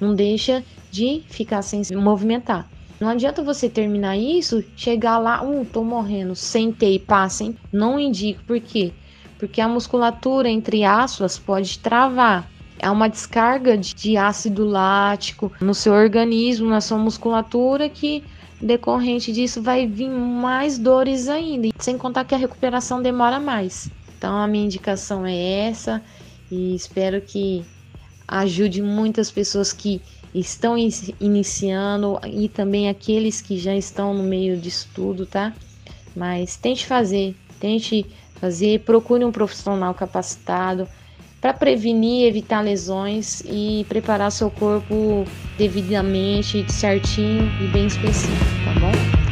Não deixa de ficar sem se movimentar. Não adianta você terminar isso, chegar lá, uh, tô morrendo, sentei, passem. Não indico por quê? Porque a musculatura entre aspas pode travar. É uma descarga de ácido lático no seu organismo, na sua musculatura que decorrente disso vai vir mais dores ainda, sem contar que a recuperação demora mais. Então a minha indicação é essa e espero que ajude muitas pessoas que estão iniciando e também aqueles que já estão no meio de estudo, tá? Mas tente fazer, tente fazer, procure um profissional capacitado para prevenir, evitar lesões e preparar seu corpo devidamente, certinho e bem específico, tá bom?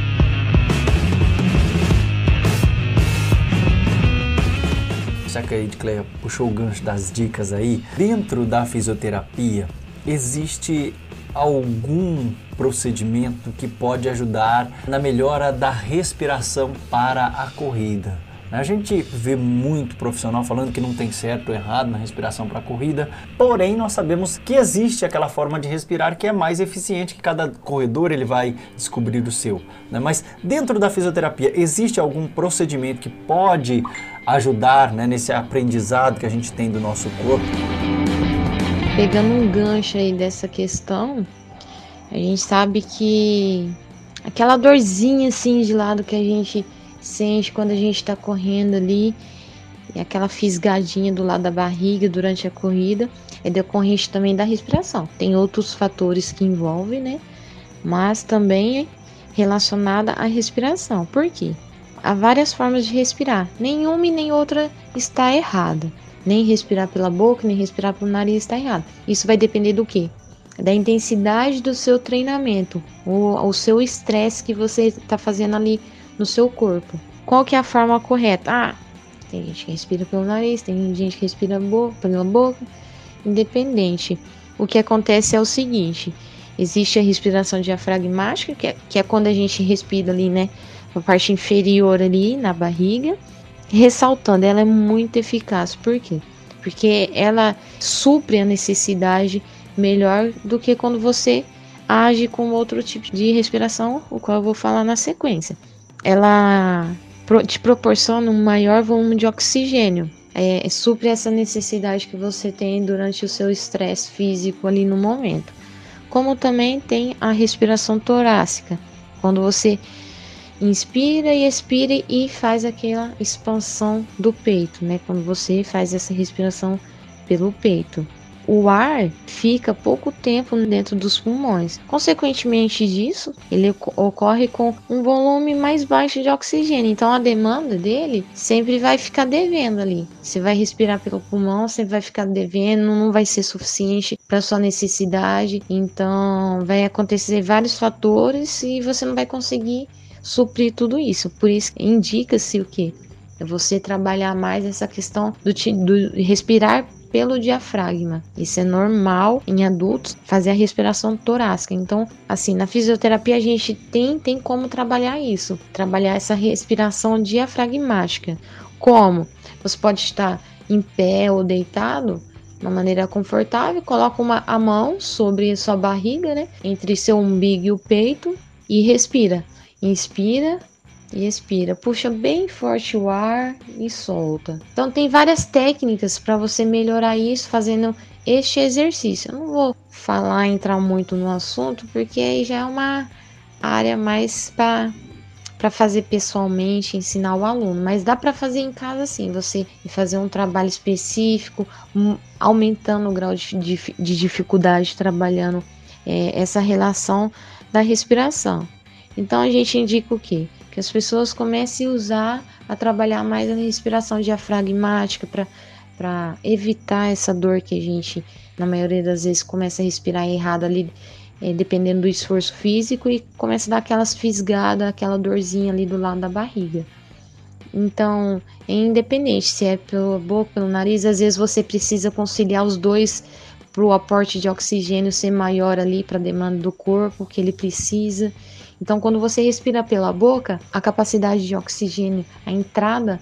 Que a Edcleia puxou o gancho das dicas aí, dentro da fisioterapia existe algum procedimento que pode ajudar na melhora da respiração para a corrida? A gente vê muito profissional falando que não tem certo ou errado na respiração para a corrida, porém nós sabemos que existe aquela forma de respirar que é mais eficiente, que cada corredor ele vai descobrir o seu. Né? Mas dentro da fisioterapia, existe algum procedimento que pode ajudar né, nesse aprendizado que a gente tem do nosso corpo? Pegando um gancho aí dessa questão, a gente sabe que aquela dorzinha assim de lado que a gente sente quando a gente está correndo ali, e aquela fisgadinha do lado da barriga durante a corrida, é decorrente também da respiração. Tem outros fatores que envolvem, né? Mas também relacionada à respiração. Por quê? Há várias formas de respirar, nenhuma e nem outra está errada. Nem respirar pela boca, nem respirar pelo nariz está errado. Isso vai depender do quê? Da intensidade do seu treinamento, o seu estresse que você está fazendo ali no seu corpo. Qual que é a forma correta? Ah, tem gente que respira pelo nariz, tem gente que respira bo pela boca. Independente. O que acontece é o seguinte: existe a respiração diafragmática, que é, que é quando a gente respira ali, né? A parte inferior ali na barriga. Ressaltando, ela é muito eficaz. Por quê? Porque ela supre a necessidade melhor do que quando você age com outro tipo de respiração, o qual eu vou falar na sequência. Ela te proporciona um maior volume de oxigênio. É, supre essa necessidade que você tem durante o seu estresse físico ali no momento. Como também tem a respiração torácica, quando você inspira e expira e faz aquela expansão do peito, né? Quando você faz essa respiração pelo peito o ar fica pouco tempo dentro dos pulmões. Consequentemente disso, ele ocorre com um volume mais baixo de oxigênio. Então a demanda dele sempre vai ficar devendo ali. Você vai respirar pelo pulmão, sempre vai ficar devendo, não vai ser suficiente para sua necessidade. Então vai acontecer vários fatores e você não vai conseguir suprir tudo isso. Por isso indica-se o que? É você trabalhar mais essa questão do, do respirar pelo diafragma. Isso é normal em adultos fazer a respiração torácica. Então, assim, na fisioterapia a gente tem tem como trabalhar isso, trabalhar essa respiração diafragmática. Como? Você pode estar em pé ou deitado, de uma maneira confortável, coloca uma, a mão sobre sua barriga, né, entre seu umbigo e o peito e respira. Inspira e expira. Puxa bem forte o ar e solta. Então tem várias técnicas para você melhorar isso fazendo este exercício. Eu não vou falar, entrar muito no assunto, porque aí já é uma área mais para para fazer pessoalmente, ensinar o aluno, mas dá para fazer em casa sim, você fazer um trabalho específico, um, aumentando o grau de, de, de dificuldade, trabalhando é, essa relação da respiração. Então a gente indica o que? que as pessoas comecem a usar, a trabalhar mais a respiração diafragmática para evitar essa dor que a gente, na maioria das vezes, começa a respirar errado ali, é, dependendo do esforço físico, e começa a dar aquelas fisgadas, aquela dorzinha ali do lado da barriga. Então, é independente se é pela boca, pelo nariz, às vezes você precisa conciliar os dois para o aporte de oxigênio ser maior ali para a demanda do corpo que ele precisa. Então, quando você respira pela boca, a capacidade de oxigênio, a entrada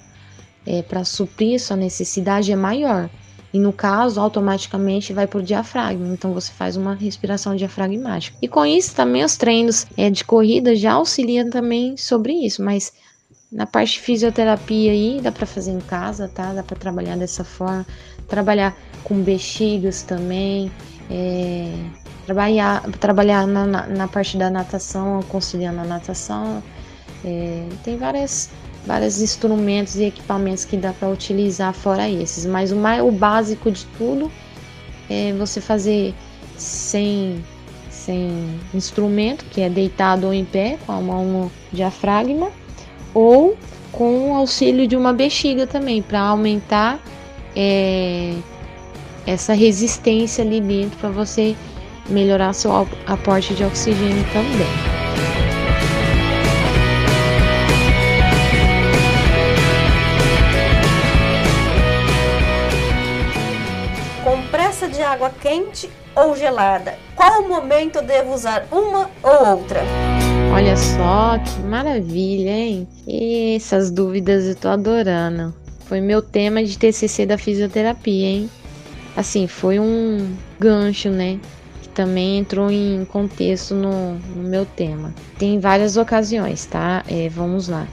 é, para suprir sua necessidade é maior. E no caso, automaticamente vai para o diafragma. Então você faz uma respiração diafragmática. E com isso também os treinos é, de corrida já auxiliam também sobre isso. Mas na parte de fisioterapia aí dá para fazer em casa, tá? Dá para trabalhar dessa forma. Trabalhar com bexigas também. É, trabalhar, trabalhar na, na, parte da natação, conciliando a natação. É, tem várias, vários instrumentos e equipamentos que dá para utilizar fora esses, mas o, mais, o básico de tudo é você fazer sem, sem instrumento, que é deitado ou em pé, com a mão no diafragma, ou com o auxílio de uma bexiga também, para aumentar é, essa resistência ali dentro, para você melhorar seu aporte de oxigênio também. Compressa de água quente ou gelada? Qual momento devo usar uma ou outra? Olha só que maravilha, hein? essas dúvidas eu tô adorando. Foi meu tema de TCC da fisioterapia, hein? Assim, foi um gancho, né? também entrou em contexto no, no meu tema. Tem várias ocasiões, tá? É, vamos lá.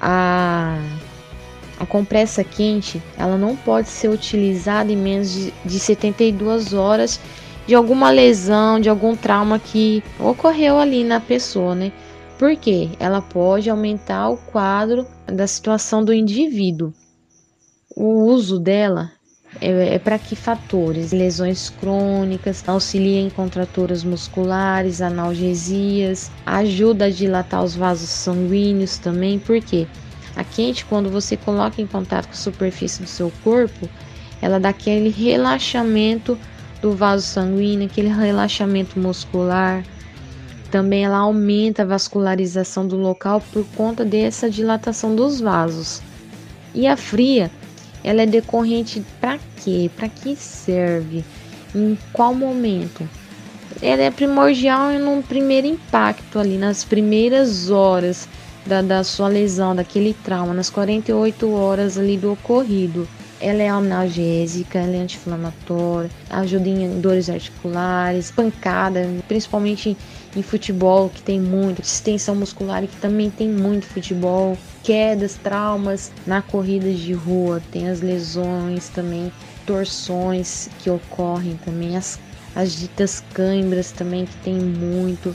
A, a compressa quente, ela não pode ser utilizada em menos de, de 72 horas de alguma lesão, de algum trauma que ocorreu ali na pessoa, né? Porque ela pode aumentar o quadro da situação do indivíduo. O uso dela é, é para que fatores? Lesões crônicas, auxilia em contraturas musculares, analgesias, ajuda a dilatar os vasos sanguíneos também, porque a quente, quando você coloca em contato com a superfície do seu corpo, ela dá aquele relaxamento do vaso sanguíneo, aquele relaxamento muscular. Também ela aumenta a vascularização do local por conta dessa dilatação dos vasos. E a fria, ela é decorrente para quê? Para que serve? Em qual momento? Ela é primordial no primeiro impacto ali, nas primeiras horas da, da sua lesão, daquele trauma, nas 48 horas ali do ocorrido. Ela é analgésica, ela é anti-inflamatória, ajuda em dores articulares, pancada, principalmente em futebol, que tem muito, extensão muscular, que também tem muito futebol, quedas, traumas na corrida de rua, tem as lesões também, torções que ocorrem também, as, as ditas câimbras também, que tem muito.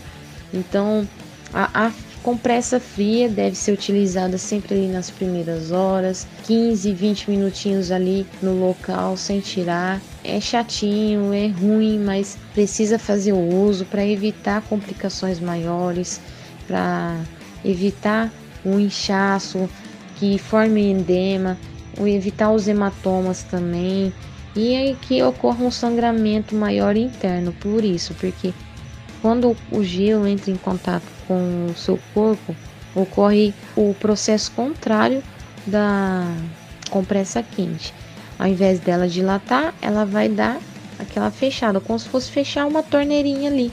Então, a, a Compressa fria deve ser utilizada sempre ali nas primeiras horas, 15, 20 minutinhos ali no local sem tirar. É chatinho, é ruim, mas precisa fazer o uso para evitar complicações maiores, para evitar o inchaço que forme edema, evitar os hematomas também e que ocorra um sangramento maior interno. Por isso, porque quando o gelo entra em contato com o seu corpo, ocorre o processo contrário da compressa quente. Ao invés dela dilatar, ela vai dar aquela fechada, como se fosse fechar uma torneirinha ali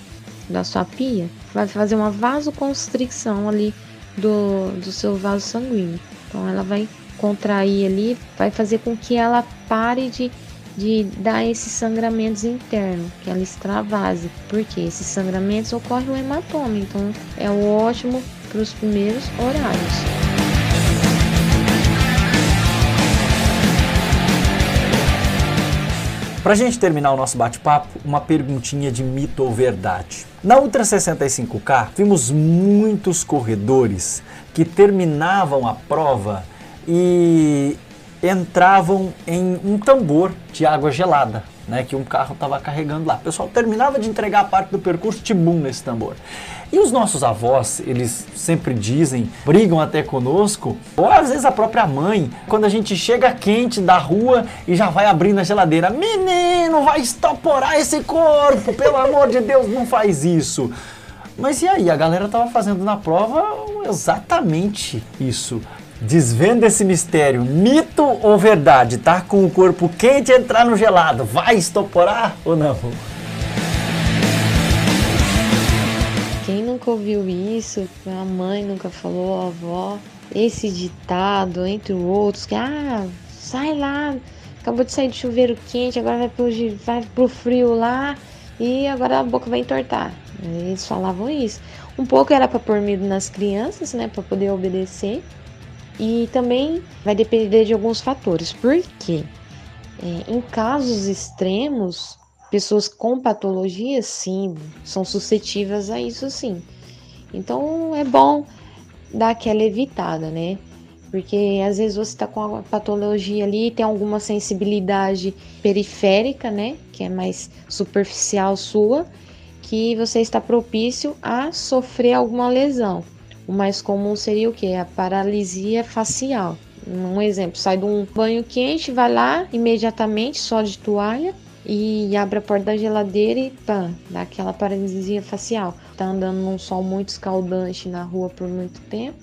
da sua pia. Vai fazer uma vasoconstricção ali do, do seu vaso sanguíneo. Então ela vai contrair ali, vai fazer com que ela pare de de dar esses sangramentos internos, que ela extravase, porque esses sangramentos ocorrem no hematoma, então é ótimo para os primeiros horários. Para a gente terminar o nosso bate-papo, uma perguntinha de mito ou verdade. Na Ultra 65K, vimos muitos corredores que terminavam a prova e entravam em um tambor de água gelada, né, que um carro estava carregando lá. O pessoal terminava de entregar a parte do percurso, tibum nesse tambor. E os nossos avós, eles sempre dizem, brigam até conosco, ou às vezes a própria mãe, quando a gente chega quente da rua e já vai abrindo a geladeira, menino, vai estoporar esse corpo, pelo amor de Deus, não faz isso. Mas e aí? A galera tava fazendo na prova exatamente isso. Desvenda esse mistério, mito ou verdade? Tá com o corpo quente entrar no gelado, vai estoporar ou não? Quem nunca ouviu isso, a mãe nunca falou, a avó, esse ditado, entre outros, que ah, sai lá, acabou de sair de chuveiro quente, agora vai pro, vai pro frio lá e agora a boca vai entortar. Eles falavam isso. Um pouco era para pôr medo nas crianças, né, para poder obedecer e também vai depender de alguns fatores. Por quê? É, em casos extremos, pessoas com patologia, sim, são suscetíveis a isso, sim. Então é bom dar aquela evitada, né? Porque às vezes você está com a patologia ali, tem alguma sensibilidade periférica, né? Que é mais superficial sua, que você está propício a sofrer alguma lesão. O mais comum seria o que? A paralisia facial. Um exemplo, sai de um banho quente, vai lá imediatamente, só de toalha, e abre a porta da geladeira e pã, dá aquela paralisia facial. Tá andando num sol muito escaldante na rua por muito tempo,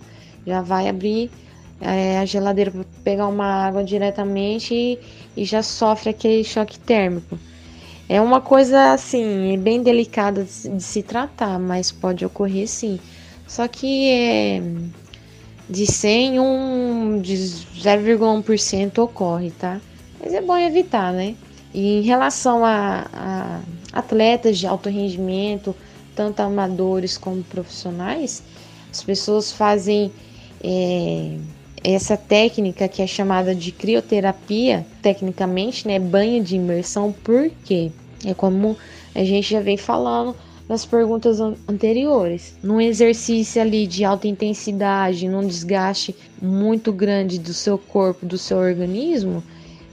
já vai abrir é, a geladeira para pegar uma água diretamente e, e já sofre aquele choque térmico. É uma coisa assim, bem delicada de, de se tratar, mas pode ocorrer sim. Só que é, de 100, um de 0,1% ocorre, tá? Mas é bom evitar, né? E em relação a, a atletas de alto rendimento, tanto amadores como profissionais, as pessoas fazem é, essa técnica que é chamada de crioterapia, tecnicamente, né? Banho de imersão, porque é como a gente já vem falando nas perguntas anteriores. Num exercício ali de alta intensidade, num desgaste muito grande do seu corpo, do seu organismo,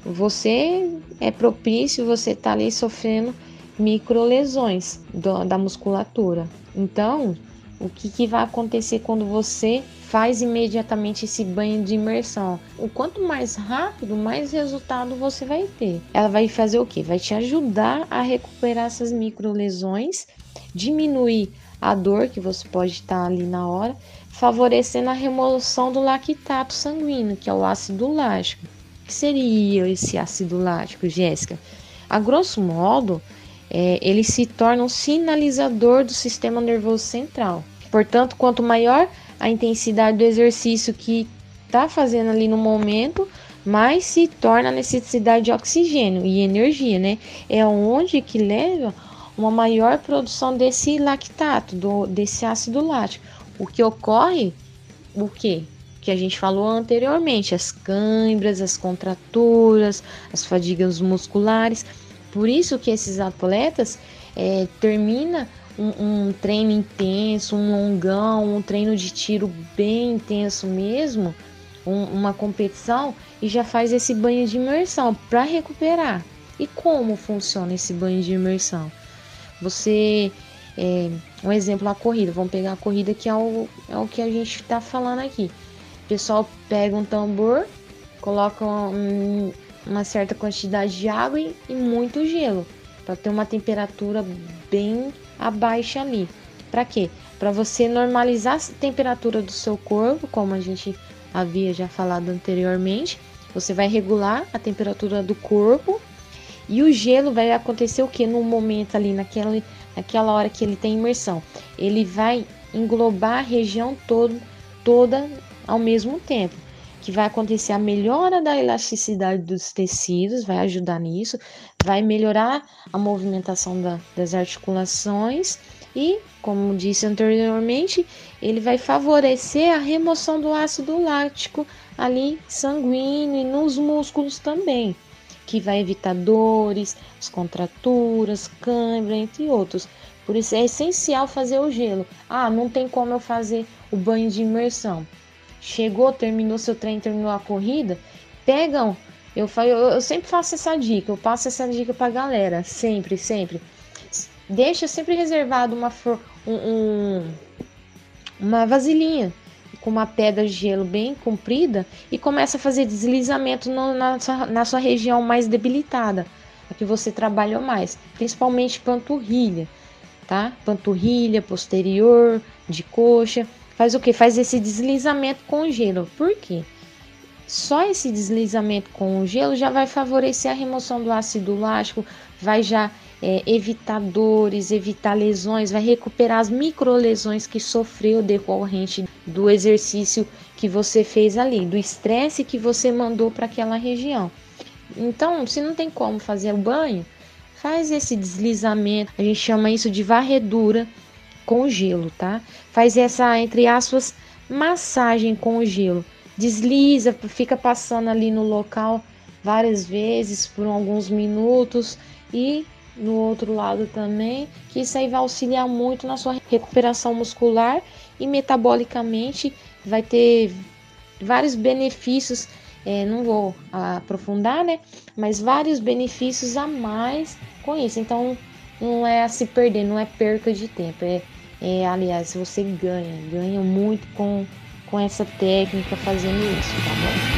você é propício, você tá ali sofrendo micro lesões da musculatura. Então, o que, que vai acontecer quando você faz imediatamente esse banho de imersão. O quanto mais rápido, mais resultado você vai ter. Ela vai fazer o que? Vai te ajudar a recuperar essas micro lesões, diminuir a dor que você pode estar ali na hora, favorecendo a remoção do lactato sanguíneo, que é o ácido lático. O que seria esse ácido lático, Jéssica? A grosso modo, é, ele se torna um sinalizador do sistema nervoso central. Portanto, quanto maior a intensidade do exercício que está fazendo ali no momento, mais se torna a necessidade de oxigênio e energia, né? É onde que leva uma maior produção desse lactato, do, desse ácido lático. O que ocorre, o que? Que a gente falou anteriormente, as câimbras, as contraturas, as fadigas musculares. Por isso que esses atletas é, termina um, um, treino intenso, um longão, um treino de tiro bem intenso mesmo, um, uma competição e já faz esse banho de imersão para recuperar. E como funciona esse banho de imersão? Você, é, um exemplo, a corrida. Vamos pegar a corrida que é o, é o que a gente está falando aqui. O pessoal pega um tambor, coloca um, uma certa quantidade de água e, e muito gelo para ter uma temperatura bem abaixa ali. Para quê? Para você normalizar a temperatura do seu corpo, como a gente havia já falado anteriormente. Você vai regular a temperatura do corpo e o gelo vai acontecer o que no momento ali naquela, naquela hora que ele tem imersão. Ele vai englobar a região todo, toda ao mesmo tempo. Que vai acontecer a melhora da elasticidade dos tecidos, vai ajudar nisso, vai melhorar a movimentação da, das articulações e, como disse anteriormente, ele vai favorecer a remoção do ácido lático ali sanguíneo e nos músculos também, que vai evitar dores, as contraturas, câimbra, entre outros. Por isso é essencial fazer o gelo. Ah, não tem como eu fazer o banho de imersão chegou, terminou seu treino, terminou a corrida, pegam. Eu, eu, eu sempre faço essa dica, eu passo essa dica pra galera, sempre, sempre. Deixa sempre reservado uma, um, um, uma vasilhinha com uma pedra de gelo bem comprida e começa a fazer deslizamento no, na, sua, na sua região mais debilitada, a que você trabalhou mais, principalmente panturrilha, tá? Panturrilha, posterior, de coxa faz o que? Faz esse deslizamento com gelo. Por quê? Só esse deslizamento com o gelo já vai favorecer a remoção do ácido lático, vai já é, evitar dores, evitar lesões, vai recuperar as microlesões que sofreu decorrente do exercício que você fez ali, do estresse que você mandou para aquela região. Então, se não tem como fazer o banho, faz esse deslizamento, a gente chama isso de varredura com gelo, tá? Faz essa, entre aspas, massagem com gelo. Desliza, fica passando ali no local várias vezes por alguns minutos e no outro lado também, que isso aí vai auxiliar muito na sua recuperação muscular e metabolicamente vai ter vários benefícios. É, não vou aprofundar, né? Mas vários benefícios a mais com isso. Então, não é a se perder, não é perca de tempo, é é, aliás, você ganha, ganha muito com, com essa técnica fazendo isso, tá bom?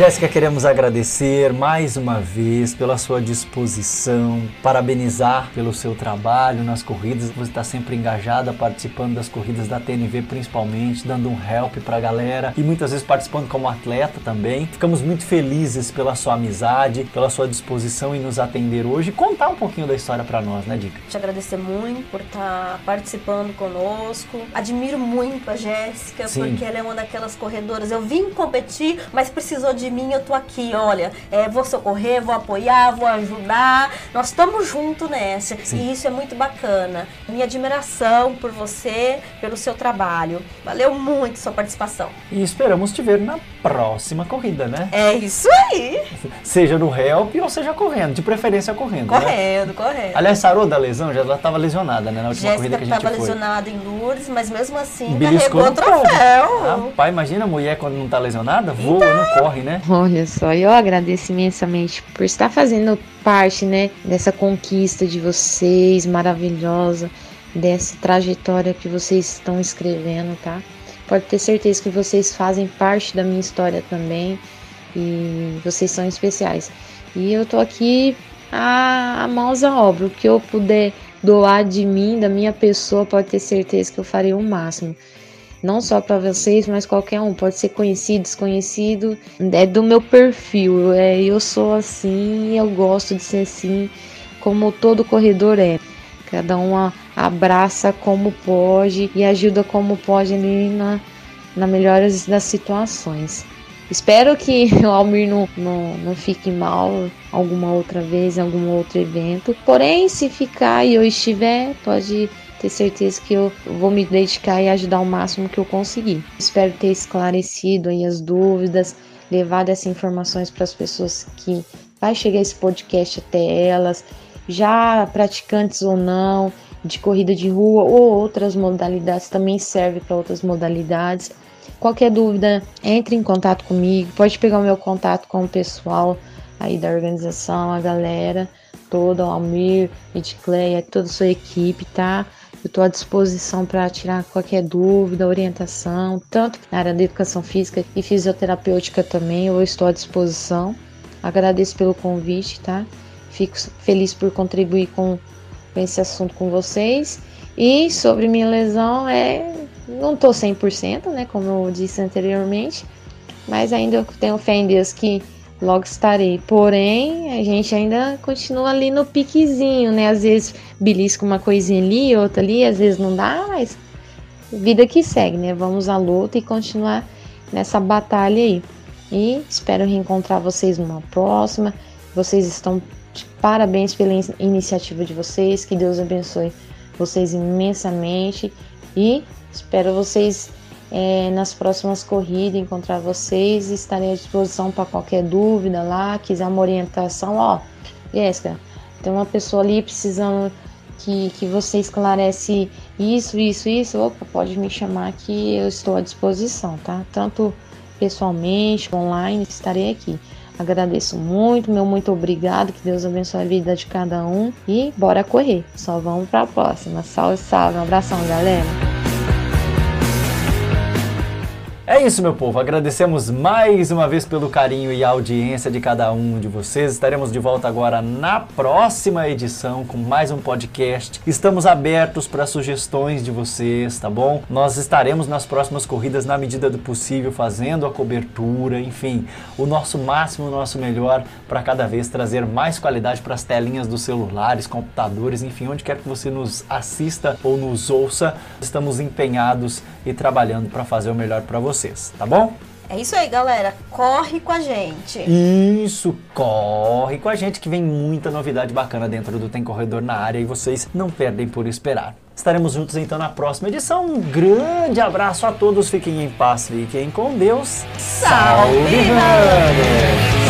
Jéssica, queremos agradecer mais uma vez pela sua disposição, parabenizar pelo seu trabalho nas corridas. Você está sempre engajada, participando das corridas da TNV principalmente, dando um help para a galera e muitas vezes participando como atleta também. Ficamos muito felizes pela sua amizade, pela sua disposição em nos atender hoje e contar um pouquinho da história para nós, né, Dica? Te agradecer muito por estar tá participando conosco. Admiro muito a Jéssica, porque ela é uma daquelas corredoras. Eu vim competir, mas precisou de mim, eu tô aqui, olha, é, vou socorrer, vou apoiar, vou ajudar. Nós estamos juntos nessa. Sim. E isso é muito bacana. Minha admiração por você, pelo seu trabalho. Valeu muito sua participação. E esperamos te ver na próxima corrida, né? É isso aí. Seja no help ou seja correndo, de preferência correndo. Né? Correndo, né? correndo. Aliás, sarou da lesão, já ela estava lesionada, né? Na última Jéssica corrida que a gente foi. estava lesionada em Lourdes, mas mesmo assim Beliscou carregou o troféu. Rapaz, imagina a mulher quando não está lesionada, voa, então... não corre, né? Né? Olha só, eu agradeço imensamente por estar fazendo parte, né, dessa conquista de vocês maravilhosa, dessa trajetória que vocês estão escrevendo, tá? Pode ter certeza que vocês fazem parte da minha história também e vocês são especiais. E eu tô aqui a, a mãos à obra, o que eu puder doar de mim, da minha pessoa, pode ter certeza que eu farei o máximo não só para vocês, mas qualquer um, pode ser conhecido, desconhecido, é do meu perfil. É, eu sou assim, eu gosto de ser assim, como todo corredor é. Cada um abraça como pode e ajuda como pode ali na, na melhores das situações. Espero que o Almir não, não, não fique mal alguma outra vez, em algum outro evento. Porém, se ficar e eu estiver, pode ter certeza que eu vou me dedicar e ajudar o máximo que eu conseguir. Espero ter esclarecido aí as dúvidas, levado essas informações para as pessoas que vai chegar esse podcast até elas, já praticantes ou não, de corrida de rua ou outras modalidades, também serve para outras modalidades. Qualquer dúvida, entre em contato comigo, pode pegar o meu contato com o pessoal aí da organização, a galera toda, o Almir, Edcleia, toda a sua equipe, tá? Eu estou à disposição para tirar qualquer dúvida, orientação, tanto na área da educação física e fisioterapêutica também, eu estou à disposição. Agradeço pelo convite, tá? Fico feliz por contribuir com esse assunto com vocês. E sobre minha lesão, é não tô 100%, né, como eu disse anteriormente, mas ainda tenho fé em Deus que logo estarei. Porém, a gente ainda continua ali no piquezinho, né? Às vezes belisca uma coisinha ali, outra ali, às vezes não dá, mas vida que segue, né? Vamos à luta e continuar nessa batalha aí. E espero reencontrar vocês numa próxima. Vocês estão de parabéns pela iniciativa de vocês. Que Deus abençoe vocês imensamente. E espero vocês é, nas próximas corridas encontrar vocês. Estarei à disposição para qualquer dúvida lá, quiser uma orientação. Ó, Jéssica, tem uma pessoa ali precisando que, que você esclarece isso, isso, isso. Opa, pode me chamar que eu estou à disposição, tá? Tanto pessoalmente, online, estarei aqui. Agradeço muito, meu muito obrigado. Que Deus abençoe a vida de cada um. E bora correr. Só vamos para a próxima. Salve, salve. Um abração, galera. É isso, meu povo. Agradecemos mais uma vez pelo carinho e audiência de cada um de vocês. Estaremos de volta agora na próxima edição com mais um podcast. Estamos abertos para sugestões de vocês, tá bom? Nós estaremos nas próximas corridas na medida do possível fazendo a cobertura, enfim, o nosso máximo, o nosso melhor para cada vez trazer mais qualidade para as telinhas dos celulares, computadores, enfim, onde quer que você nos assista ou nos ouça, estamos empenhados e trabalhando para fazer o melhor para você vocês, tá bom? É isso aí, galera. Corre com a gente. Isso, corre com a gente que vem muita novidade bacana dentro do Tem Corredor na área e vocês não perdem por esperar. Estaremos juntos então na próxima edição. Um grande abraço a todos, fiquem em paz, fiquem com Deus. Salve! Salve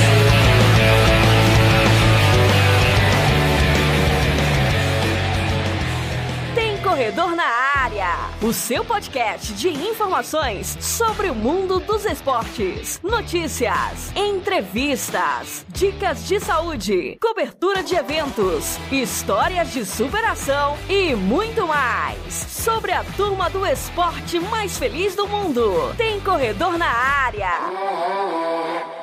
o seu podcast de informações sobre o mundo dos esportes, notícias, entrevistas, dicas de saúde, cobertura de eventos, histórias de superação e muito mais sobre a turma do esporte mais feliz do mundo. Tem Corredor na Área.